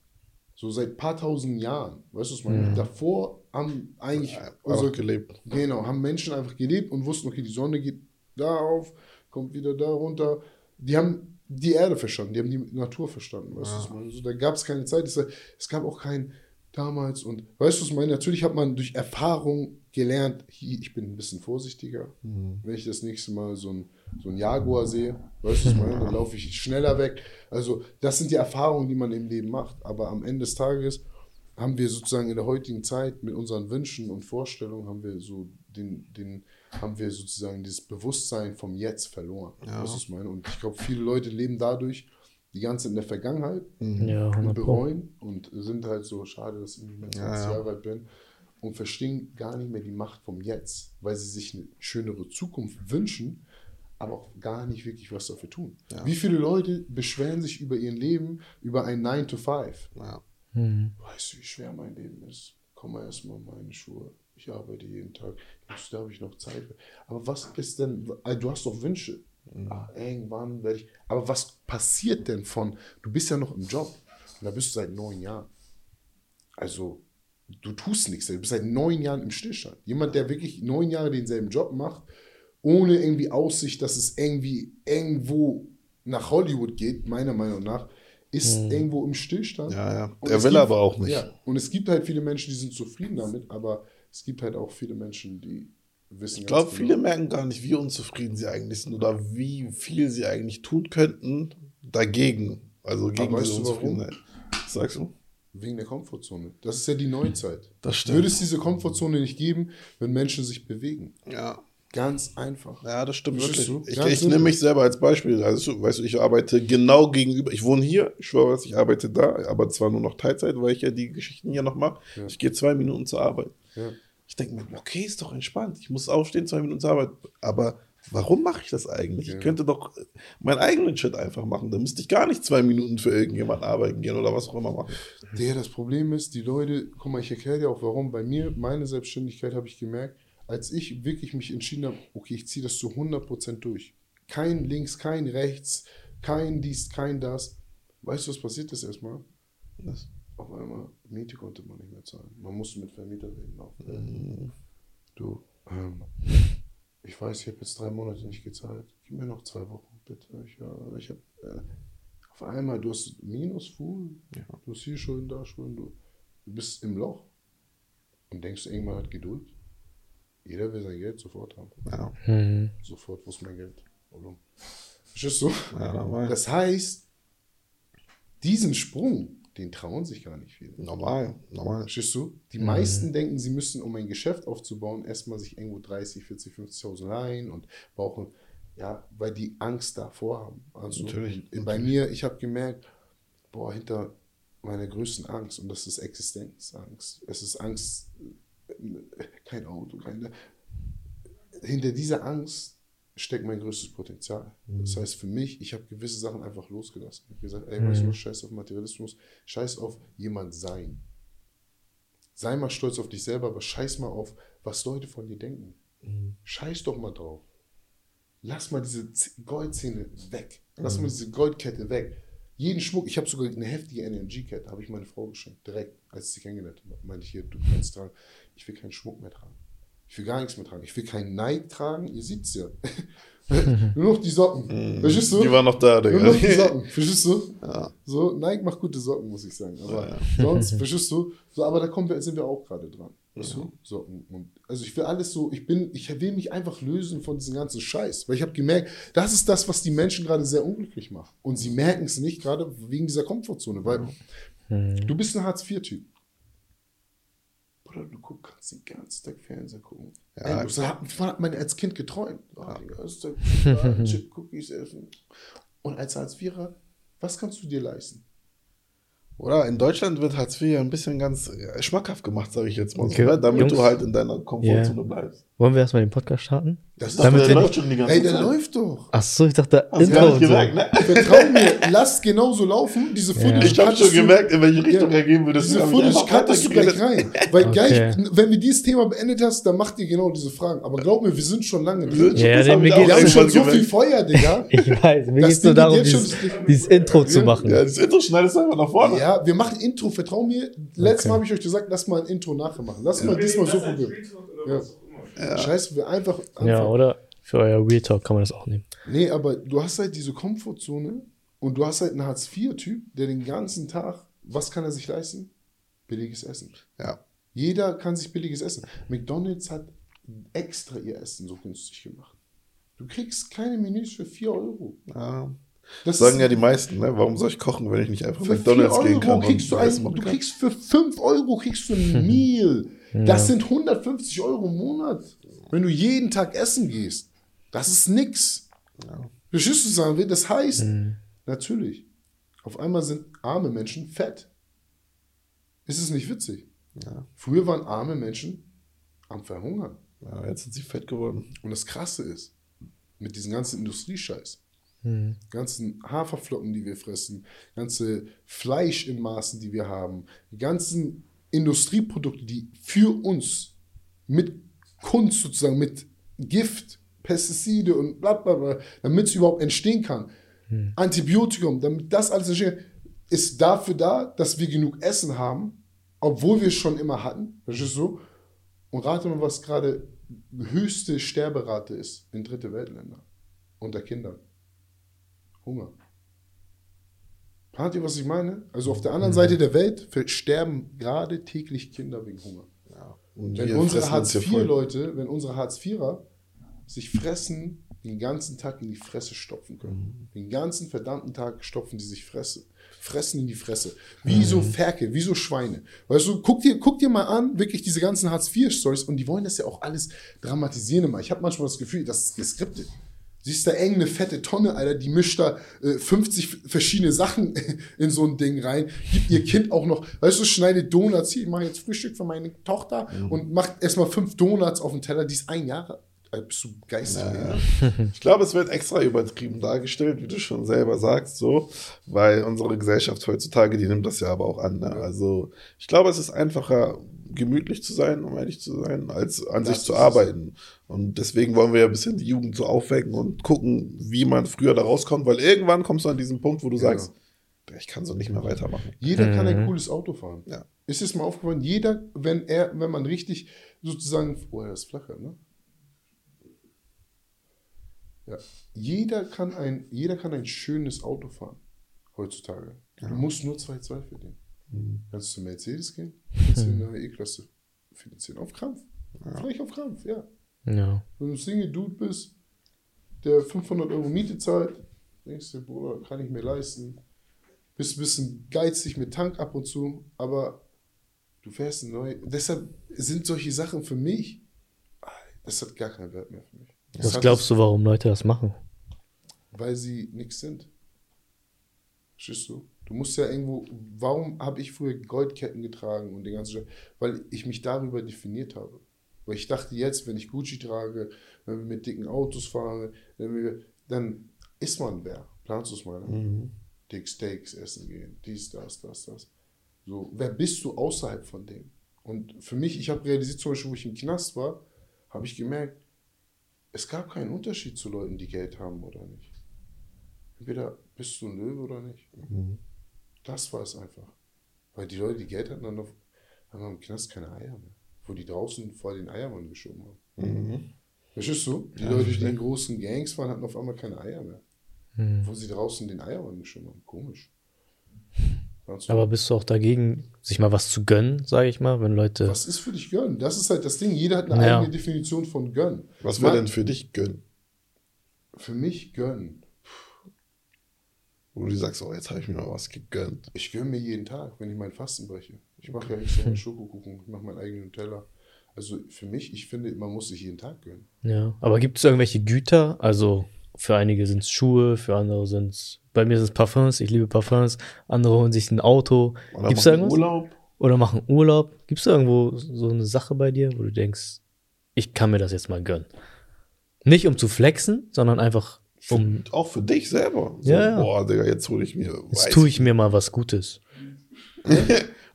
So seit paar tausend Jahren. Weißt du, was ich meine? Davor haben eigentlich Ja, unsere Einfach gelebt. Genau, haben Menschen einfach gelebt und wussten, okay, die Sonne geht da auf, kommt wieder da runter. Die haben die Erde verstanden, die haben die Natur verstanden. Weißt du, was ich meine? So, da gab es keine Zeit, es, es gab auch kein damals und weißt du, was ich meine? Natürlich hat man durch Erfahrung gelernt, ich bin ein bisschen vorsichtiger. Wenn ich das nächste Mal so ein, so ein Jaguar sehe, weißt du, was ich meine? Dann laufe ich schneller weg. Also, das sind die Erfahrungen, die man im Leben macht. Aber am Ende des Tages haben wir sozusagen in der heutigen Zeit mit unseren Wünschen und Vorstellungen haben wir so den, den haben wir sozusagen dieses Bewusstsein vom Jetzt verloren. Ja. Das ist meine. Und ich glaube, viele Leute leben dadurch die ganze Zeit in der Vergangenheit Ja, und 100 Pro. bereuen und sind halt so schade, dass ich nicht mehr 20 Ja, ja. Jahre alt bin und verstehen gar nicht mehr die Macht vom Jetzt, weil sie sich eine schönere Zukunft wünschen, aber auch gar nicht wirklich was dafür tun. Ja. Wie viele Leute beschweren sich über ihr Leben, über ein 9 to 5? Ja. Hm. Weißt du, wie schwer mein Leben ist? Komm mal erstmal meine Schuhe. Ich arbeite jeden Tag. Jetzt, da habe ich noch Zeit. Aber was ist denn, also du hast doch Wünsche. Ah, irgendwann werde ich. Aber was passiert denn von, du bist ja noch im Job und da bist du seit neun Jahren. Also, du tust nichts. Du bist seit neun Jahren im Stillstand. Jemand, der wirklich neun Jahre denselben Job macht, ohne irgendwie Aussicht, dass es irgendwie irgendwo nach Hollywood geht, meiner Meinung nach, ist irgendwo im Stillstand. Ja, ja. Und Der es will gibt- aber auch nicht. Ja, und es gibt halt viele Menschen, die sind zufrieden damit, aber es gibt halt auch viele Menschen, die wissen Ich glaube, viele merken gar nicht, wie unzufrieden sie eigentlich sind oder wie viel sie eigentlich tun könnten dagegen. Also gegen weißt diese du warum? Unzufriedenheit. Was sagst du? wegen der Komfortzone. Das ist ja die Neuzeit. Das stimmt. Würde es diese Komfortzone nicht geben, wenn Menschen sich bewegen. Ja. Ganz einfach. Ja, das stimmt Verstehst wirklich. Ich, ich nehme mich selber als Beispiel. Also, weißt du, ich arbeite genau gegenüber. Ich wohne hier, ich schwöre was, ich arbeite da, aber zwar nur noch Teilzeit, weil ich ja die Geschichten hier noch mache. Ja. Ich gehe zwei Minuten zur Arbeit. Ja. Ich denke mir, okay, ist doch entspannt. Ich muss aufstehen, zwei Minuten zur Arbeit. Aber warum mache ich das eigentlich? Ja. Ich könnte doch meinen eigenen Shit einfach machen. Da müsste ich gar nicht zwei Minuten für irgendjemanden arbeiten gehen oder was auch immer machen. Der, das Problem ist, die Leute, guck mal, ich erkläre dir auch warum. Bei mir, meine Selbstständigkeit habe ich gemerkt, als ich wirklich mich entschieden habe, okay, ich ziehe das zu 100% durch. Kein links, kein rechts, kein dies, kein das. Weißt du, was passiert ist erstmal? Das, Auf einmal, Miete konnte man nicht mehr zahlen. Man musste mit Vermieter reden. Auch. Mhm. Du, ähm, ich weiß, ich habe jetzt drei Monate nicht gezahlt. Gib mir noch zwei Wochen, bitte. Ich, ja, ich habe äh, auf einmal, du hast Minus, Full, Ja. du hast hier Schulden, da Schulden, du, du bist im Loch. Und denkst irgendwann hat Geduld? Jeder will sein Geld sofort haben. ja, Mhm. Sofort, wo ist mein Geld? Oder? Verstehst du? ja, normal. Das heißt, diesen Sprung, den trauen sich gar nicht viele. normal, normal. Verstehst du? Die meisten denken, sie müssen, um ein Geschäft aufzubauen, erstmal sich irgendwo 30, 40, 50.000 leihen und brauchen, ja, weil die Angst davor haben. Also Natürlich, bei mir, ich habe gemerkt, boah, hinter meiner größten Angst, und das ist Existenzangst, es ist Angst, kein Auto, keine, hinter dieser Angst steckt mein größtes Potenzial. Das heißt für mich, ich habe gewisse Sachen einfach losgelassen. Ich habe gesagt, ey, weißt du was, scheiß auf Materialismus, scheiß auf jemand sein. Sei mal stolz auf dich selber, aber scheiß mal auf, was Leute von dir denken. Scheiß doch mal drauf. Lass mal diese Goldzähne weg. Lass mal diese Goldkette weg. Jeden Schmuck, ich habe sogar eine heftige NMG-Kette, habe ich meine Frau geschenkt, direkt, als ich sie kennengelernt habe. Meinte ich hier, du kannst tragen. Ich will keinen Schmuck mehr tragen. Ich will gar nichts mehr tragen. Ich will keinen Nike tragen. Ihr seht's ja. Nur noch die Socken. (laughs) Verstehst du? Die waren noch da, Nur noch die Digga. Socken. (laughs) Verstehst du? Ja. So, Nike macht gute Socken, muss ich sagen. Aber Ja, ja. sonst, (laughs) verstehst du? So, aber da kommen wir, sind wir auch gerade dran. Weißt du? Socken. Und, also ich will alles so, ich bin, ich will mich einfach lösen von diesem ganzen Scheiß. Weil ich habe gemerkt, das ist das, was die Menschen gerade sehr unglücklich macht. Und sie merken es nicht, gerade wegen dieser Komfortzone. Weil du bist ein Hartz-IV-Typ. Bruder, du guck, kannst den ganzen Tag Fernseher gucken. Ja. Ey, das hat, hat man als Kind geträumt. Oh, den ganzen Tag Chip (laughs) Cookies essen. Und als Hartz-IVer, was kannst du dir leisten? Oder in Deutschland wird Hartz IV ja ein bisschen ganz äh, schmackhaft gemacht, sage ich jetzt mal so, Okay. ne? damit Jungs. du halt in deiner Komfortzone bleibst. Wollen wir erstmal den Podcast starten? Das ist Damit der wir- läuft schon die ganze Ey, der Zeit. läuft doch. Ach so, ich dachte, Hast Intro gar gemerkt, ne? Vertrau mir, lass genauso laufen. Diese Footage Ich habe cuttest schon gemerkt, in welche Richtung Ja. er gehen würde. Diese hab ich Footage cuttest du gleich rein. Weil Okay. gleich, wenn wir dieses Thema beendet hast, dann macht ihr genau diese Fragen. Aber glaub mir, wir sind schon lange Wir drin. sind schon- Ja, hab ich auch geht's- Wir haben schon irgendwann so viel. Feuer, Digga. (laughs) Ich weiß, mir Das geht es nur darum, dieses, schon- dieses Intro zu Ja. machen. Ja, das Intro schneidest du einfach nach vorne. Ja, wir machen Intro, vertrau mir. Letztes. Mal habe ich euch gesagt, lass mal ein Intro nachher machen. Lass mal diesmal so probieren. Ja. Scheiße, wir einfach Ja, anfangen. oder? Für euer Real Talk kann man das auch nehmen. Nee, aber du hast halt diese Komfortzone und du hast halt einen Hartz-IV-Typ, der den ganzen Tag, was kann er sich leisten? Billiges Essen. Ja. Jeder kann sich billiges Essen. McDonalds hat extra ihr Essen so günstig gemacht. Du kriegst keine Menüs für 4 Euro. ja. Das Sagen ja die meisten, ne? Warum soll ich kochen, wenn ich nicht einfach für McDonalds 4 gehen kann? kriegst du, ein, du kriegst für 5 Euro kriegst du ein (laughs) Meal. Das sind 150 Euro im Monat. Wenn du jeden Tag essen gehst. Das ist nix. Ja. Verstehst du, sagen wir? Das heißt, natürlich, auf einmal sind arme Menschen fett. Ist es nicht witzig? Ja. Früher waren arme Menschen am Verhungern. ja, jetzt sind sie fett geworden. Und das Krasse ist, mit diesem ganzen Industriescheiß, Hm. ganzen Haferflocken, die wir fressen, ganze Fleisch in Maßen, die wir haben, die ganzen Industrieprodukte, die für uns mit Kunst sozusagen, mit Gift, Pestizide und bla bla bla, damit es überhaupt entstehen kann, Antibiotikum, damit das alles entstehen kann, ist dafür da, dass wir genug Essen haben, obwohl wir es schon immer hatten. Verstehst du? Und rate mal, was gerade höchste Sterberate ist in dritte Weltländer unter Kindern. Hunger. Ahnt ihr, was ich meine? Also auf der anderen Seite der Welt sterben gerade täglich Kinder wegen Hunger. Ja. Und Wenn unsere voll. Hartz-IV-Leute, wenn unsere Hartz-IVer sich fressen, den ganzen Tag in die Fresse stopfen können. Den ganzen verdammten Tag stopfen die sich Fresse. Fressen in die Fresse. Wie so Ferkel, wie so Schweine. Weißt du, guck dir, guck dir mal an, wirklich diese ganzen Hartz-IV-Stories und die wollen das ja auch alles dramatisieren immer. Ich habe manchmal das Gefühl, das ist geskriptet. Siehst da irgendeine fette Tonne, Alter, die mischt da äh, 50 verschiedene Sachen (laughs) in so ein Ding rein, gibt ihr Kind auch noch, weißt du, schneidet Donuts, hier, ich mache jetzt Frühstück für meine Tochter und macht erstmal fünf Donuts auf den Teller, die ist ein Jahre alt. Bist du geistig? Ja, ja. Ich glaube, es wird extra übertrieben dargestellt, wie du schon selber sagst, so, weil unsere Gesellschaft heutzutage, die nimmt das ja aber auch an. Ne? Also ich glaube, es ist einfacher, gemütlich zu sein, um ehrlich zu sein, als an Das sich zu ist es. Und deswegen wollen wir ja ein bisschen die Jugend so aufwecken und gucken, wie man früher da rauskommt, weil irgendwann kommst du an diesen Punkt, wo du Genau. sagst, ich kann so nicht mehr weitermachen. Jeder kann ein Mhm. cooles Auto fahren. Ja. Ist es mal aufgefallen, jeder, wenn er, wenn man richtig sozusagen, oh, er ist flacher, ne? Ja. Jeder kann ein, jeder kann ein schönes Auto fahren heutzutage. Du musst nur 2,2 verdienen. Mhm. Kannst du zu Mercedes gehen, kannst du (laughs) eine E-Klasse finanzieren. Auf Krampf. Vielleicht auf Krampf, ja. Ja. Wenn du Single Dude bist, der 500 Euro Miete zahlt, denkst du, Bruder, kann ich mir leisten. Bist ein bisschen geizig mit Tank ab und zu, aber du fährst ein neu. Deshalb sind solche Sachen für mich, das hat gar keinen Wert mehr für mich. Das Was glaubst du, warum Leute das machen? weil sie nichts sind. Verstehst du? Du musst ja irgendwo, warum habe ich früher Goldketten getragen und den ganzen Scheiß? Weil ich mich darüber definiert habe. Weil ich dachte jetzt, wenn ich Gucci trage, wenn wir mit dicken Autos fahren, wir, dann ist man wer. Planst du es mal? Ne? Dick Steaks essen gehen, dies, das, das, das. So, wer bist du außerhalb von dem? Und für mich, ich habe realisiert, zum Beispiel, wo ich im Knast war, habe ich gemerkt, es gab keinen Unterschied zu Leuten, die Geld haben oder nicht. Entweder bist du ein Löwe oder nicht. Das war es einfach. Weil die Leute, die Geld hatten, haben im Knast keine Eier mehr. Wo die draußen vor den Eiermann geschoben haben. Verstehst du? Die Leute, die in großen Gangs waren, hatten auf einmal keine Eier mehr. Wo sie draußen den Eiermann geschoben haben. Komisch. Du- Aber bist du auch dagegen, sich mal was zu gönnen, sage ich mal, wenn Leute. was ist für dich gönnen? Das ist halt das Ding. Jeder hat eine Ja. eigene Definition von gönnen. Was wäre denn für dich gönnen? Für mich gönnen. Wo du sagst, oh, jetzt habe ich mir mal was gegönnt. Ich gönne mir jeden Tag, wenn ich meinen Fasten breche. Ich mache ja extra meinen (laughs) Schokokuchen, ich mache meinen eigenen Nutella. Also für mich, ich finde, man muss sich jeden Tag gönnen. Ja. Aber gibt es irgendwelche Güter? Also für einige sind es Schuhe, für andere sind es. Bei mir sind es Parfums, ich liebe Parfums. Andere holen sich ein Auto. Oder Gibt es da machen irgendwas? Urlaub? Oder machen Urlaub. Gibt es irgendwo so eine Sache bei dir, wo du denkst, ich kann mir das jetzt mal gönnen? Nicht um zu flexen, sondern einfach um. Und auch für dich selber. So, Ja, ja. Boah, Digga, jetzt hole ich mir. Jetzt tue ich mir mal was Gutes. (laughs)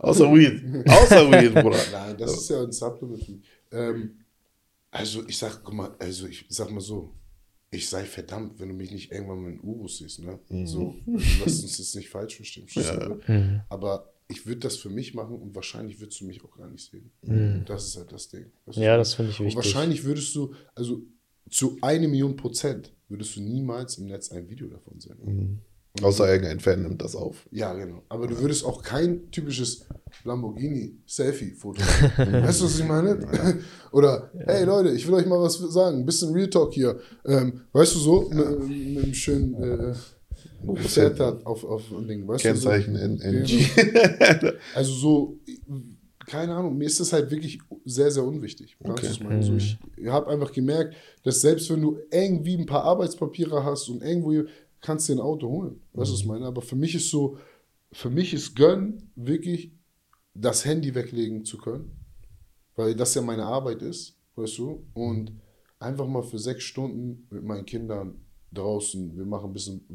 Außer Weed. Außer Weed, Bruder. (laughs) Nein, das ist ja ein Supplement. Ähm, also ich sag, guck mal, also ich sag mal so, ich sei verdammt, wenn du mich nicht irgendwann mit einem Urus siehst, ne? So, also lass uns jetzt nicht falsch verstehen. du, ne? Aber ich würde das für mich machen und wahrscheinlich würdest du mich auch gar nicht sehen. Das ist halt das Ding. Du, Ja, so? das finde ich Und wichtig. wahrscheinlich würdest du, also zu eine Million Prozent würdest du niemals im Netz ein Video davon sehen. Außer irgendein Fan nimmt das auf. Ja, genau. Aber du würdest auch kein typisches Lamborghini-Selfie-Foto (laughs) machen. weißt du, was ich meine? Oder, hey Leute, ich will euch mal was sagen. Ein bisschen Real Talk hier. Ähm, weißt du so, mit, mit einem schönen äh, Pferd da auf, auf ein Ding. Weißt Kennzeichen du, so? NG. Genau. (laughs) Also so, keine Ahnung, mir ist das halt wirklich sehr, sehr unwichtig. Was ich meine? So, ich habe einfach gemerkt, dass selbst wenn du irgendwie ein paar Arbeitspapiere hast und irgendwo kannst du dir ein Auto holen. Weißt du, was ich meine? Aber für mich ist so, für mich ist Gönn wirklich das Handy weglegen zu können, weil das ja meine Arbeit ist, weißt du? Und einfach mal für sechs Stunden mit meinen Kindern draußen, wir machen ein bisschen,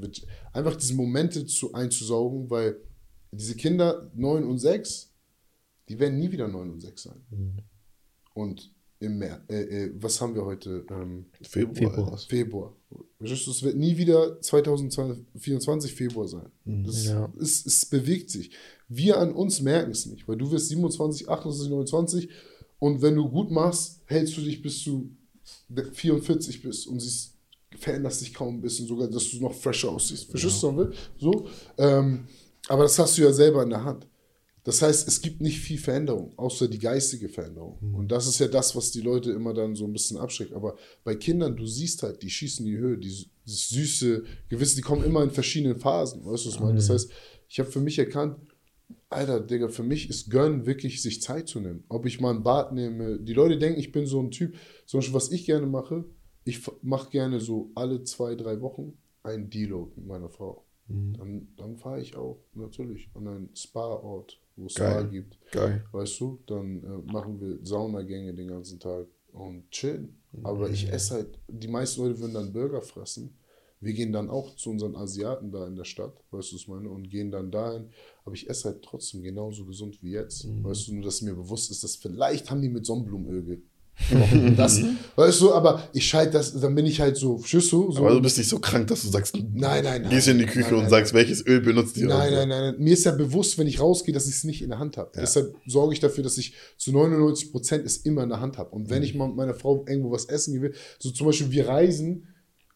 einfach diese Momente zu, einzusaugen, weil diese Kinder neun und sechs, die werden nie wieder neun und sechs sein. Und im März, äh, äh, was haben wir heute? Ähm, Februar. Februar. Februar. Es wird nie wieder 2024 Februar sein. Das Ja. es, es bewegt sich. Wir an uns merken es nicht, weil du wirst 27, 28, 29 und wenn du gut machst, hältst du dich bis du 44 bist und siehst, veränderst dich kaum ein bisschen, sogar, dass du noch fresher aussiehst. Verstehst du, will? So. Ähm, aber das hast du ja selber in der Hand. Das heißt, es gibt nicht viel Veränderung, außer die geistige Veränderung. Und das ist ja das, was die Leute immer dann so ein bisschen abschreckt. Aber bei Kindern, du siehst halt, die schießen in die Höhe, die, die süße, gewisse, die kommen immer in verschiedenen Phasen. Weißt du, was ich meine? Das heißt, ich habe für mich erkannt, Alter, Digga, für mich ist Gönn wirklich, sich Zeit zu nehmen. Ob ich mal ein Bad nehme. Die Leute denken, ich bin so ein Typ. Zum Beispiel, was ich gerne mache, ich mache gerne so alle zwei, drei Wochen einen Deload mit meiner Frau. Dann, dann fahre ich auch natürlich an einen Spa-Ort, wo es Geil. gibt. Geil. Weißt du, dann äh, machen wir Saunagänge den ganzen Tag und chillen. Aber ich esse halt, die meisten Leute würden dann Burger fressen. Wir gehen dann auch zu unseren Asiaten da in der Stadt, weißt du, was ich meine, und gehen dann dahin. Aber ich esse halt trotzdem genauso gesund wie jetzt. Weißt du, nur dass mir bewusst ist, dass vielleicht haben die mit Sonnenblumenöl. (laughs) das, weißt du, aber ich schalte das, dann bin ich halt so, Schüssel, so. Aber du bist nicht so krank, dass du sagst, Nein, nein, nein. gehst in die Küche Nein, und nein, sagst, welches Öl benutzt ihr? Nein, und nein, nein, nein. Mir ist ja bewusst, wenn ich rausgehe, dass ich es nicht in der Hand habe. Deshalb sorge ich dafür, dass ich zu 99 Prozent es immer in der Hand habe. Und wenn ich mal mit meiner Frau irgendwo was essen gehe, so zum Beispiel wir reisen,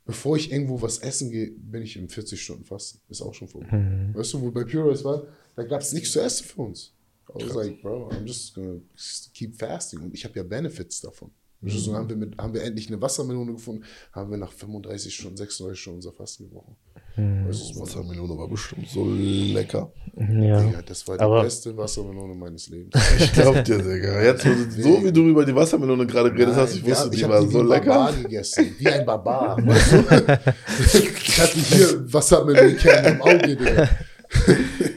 bevor ich irgendwo was essen gehe, bin ich in 40 Stunden Fasten. Ist auch schon vorbei. Weißt du, wo bei Pure war, da gab es nichts zu essen für uns. I was like, bro, I'm just gonna keep fasting. Und ich habe ja Benefits davon. Du, So haben wir, mit, haben wir endlich eine Wassermelone gefunden, haben wir nach 35 Stunden, 36 Stunden unser Fasten gebrochen. Weißt du, was Wassermelone war bestimmt so lecker. Ja. Digga, das war die Aber- beste Wassermelone meines Lebens. (laughs) Ich glaub dir, Digga. Jetzt, so wie du über die Wassermelone gerade geredet hast, ich wusste, wir- die ich war wie so ein lecker. Barbar gegessen. Wie ein Barbar. (laughs) Weißt du? ich hatte hier Wassermelonenkerne im Auge, Digga. (laughs)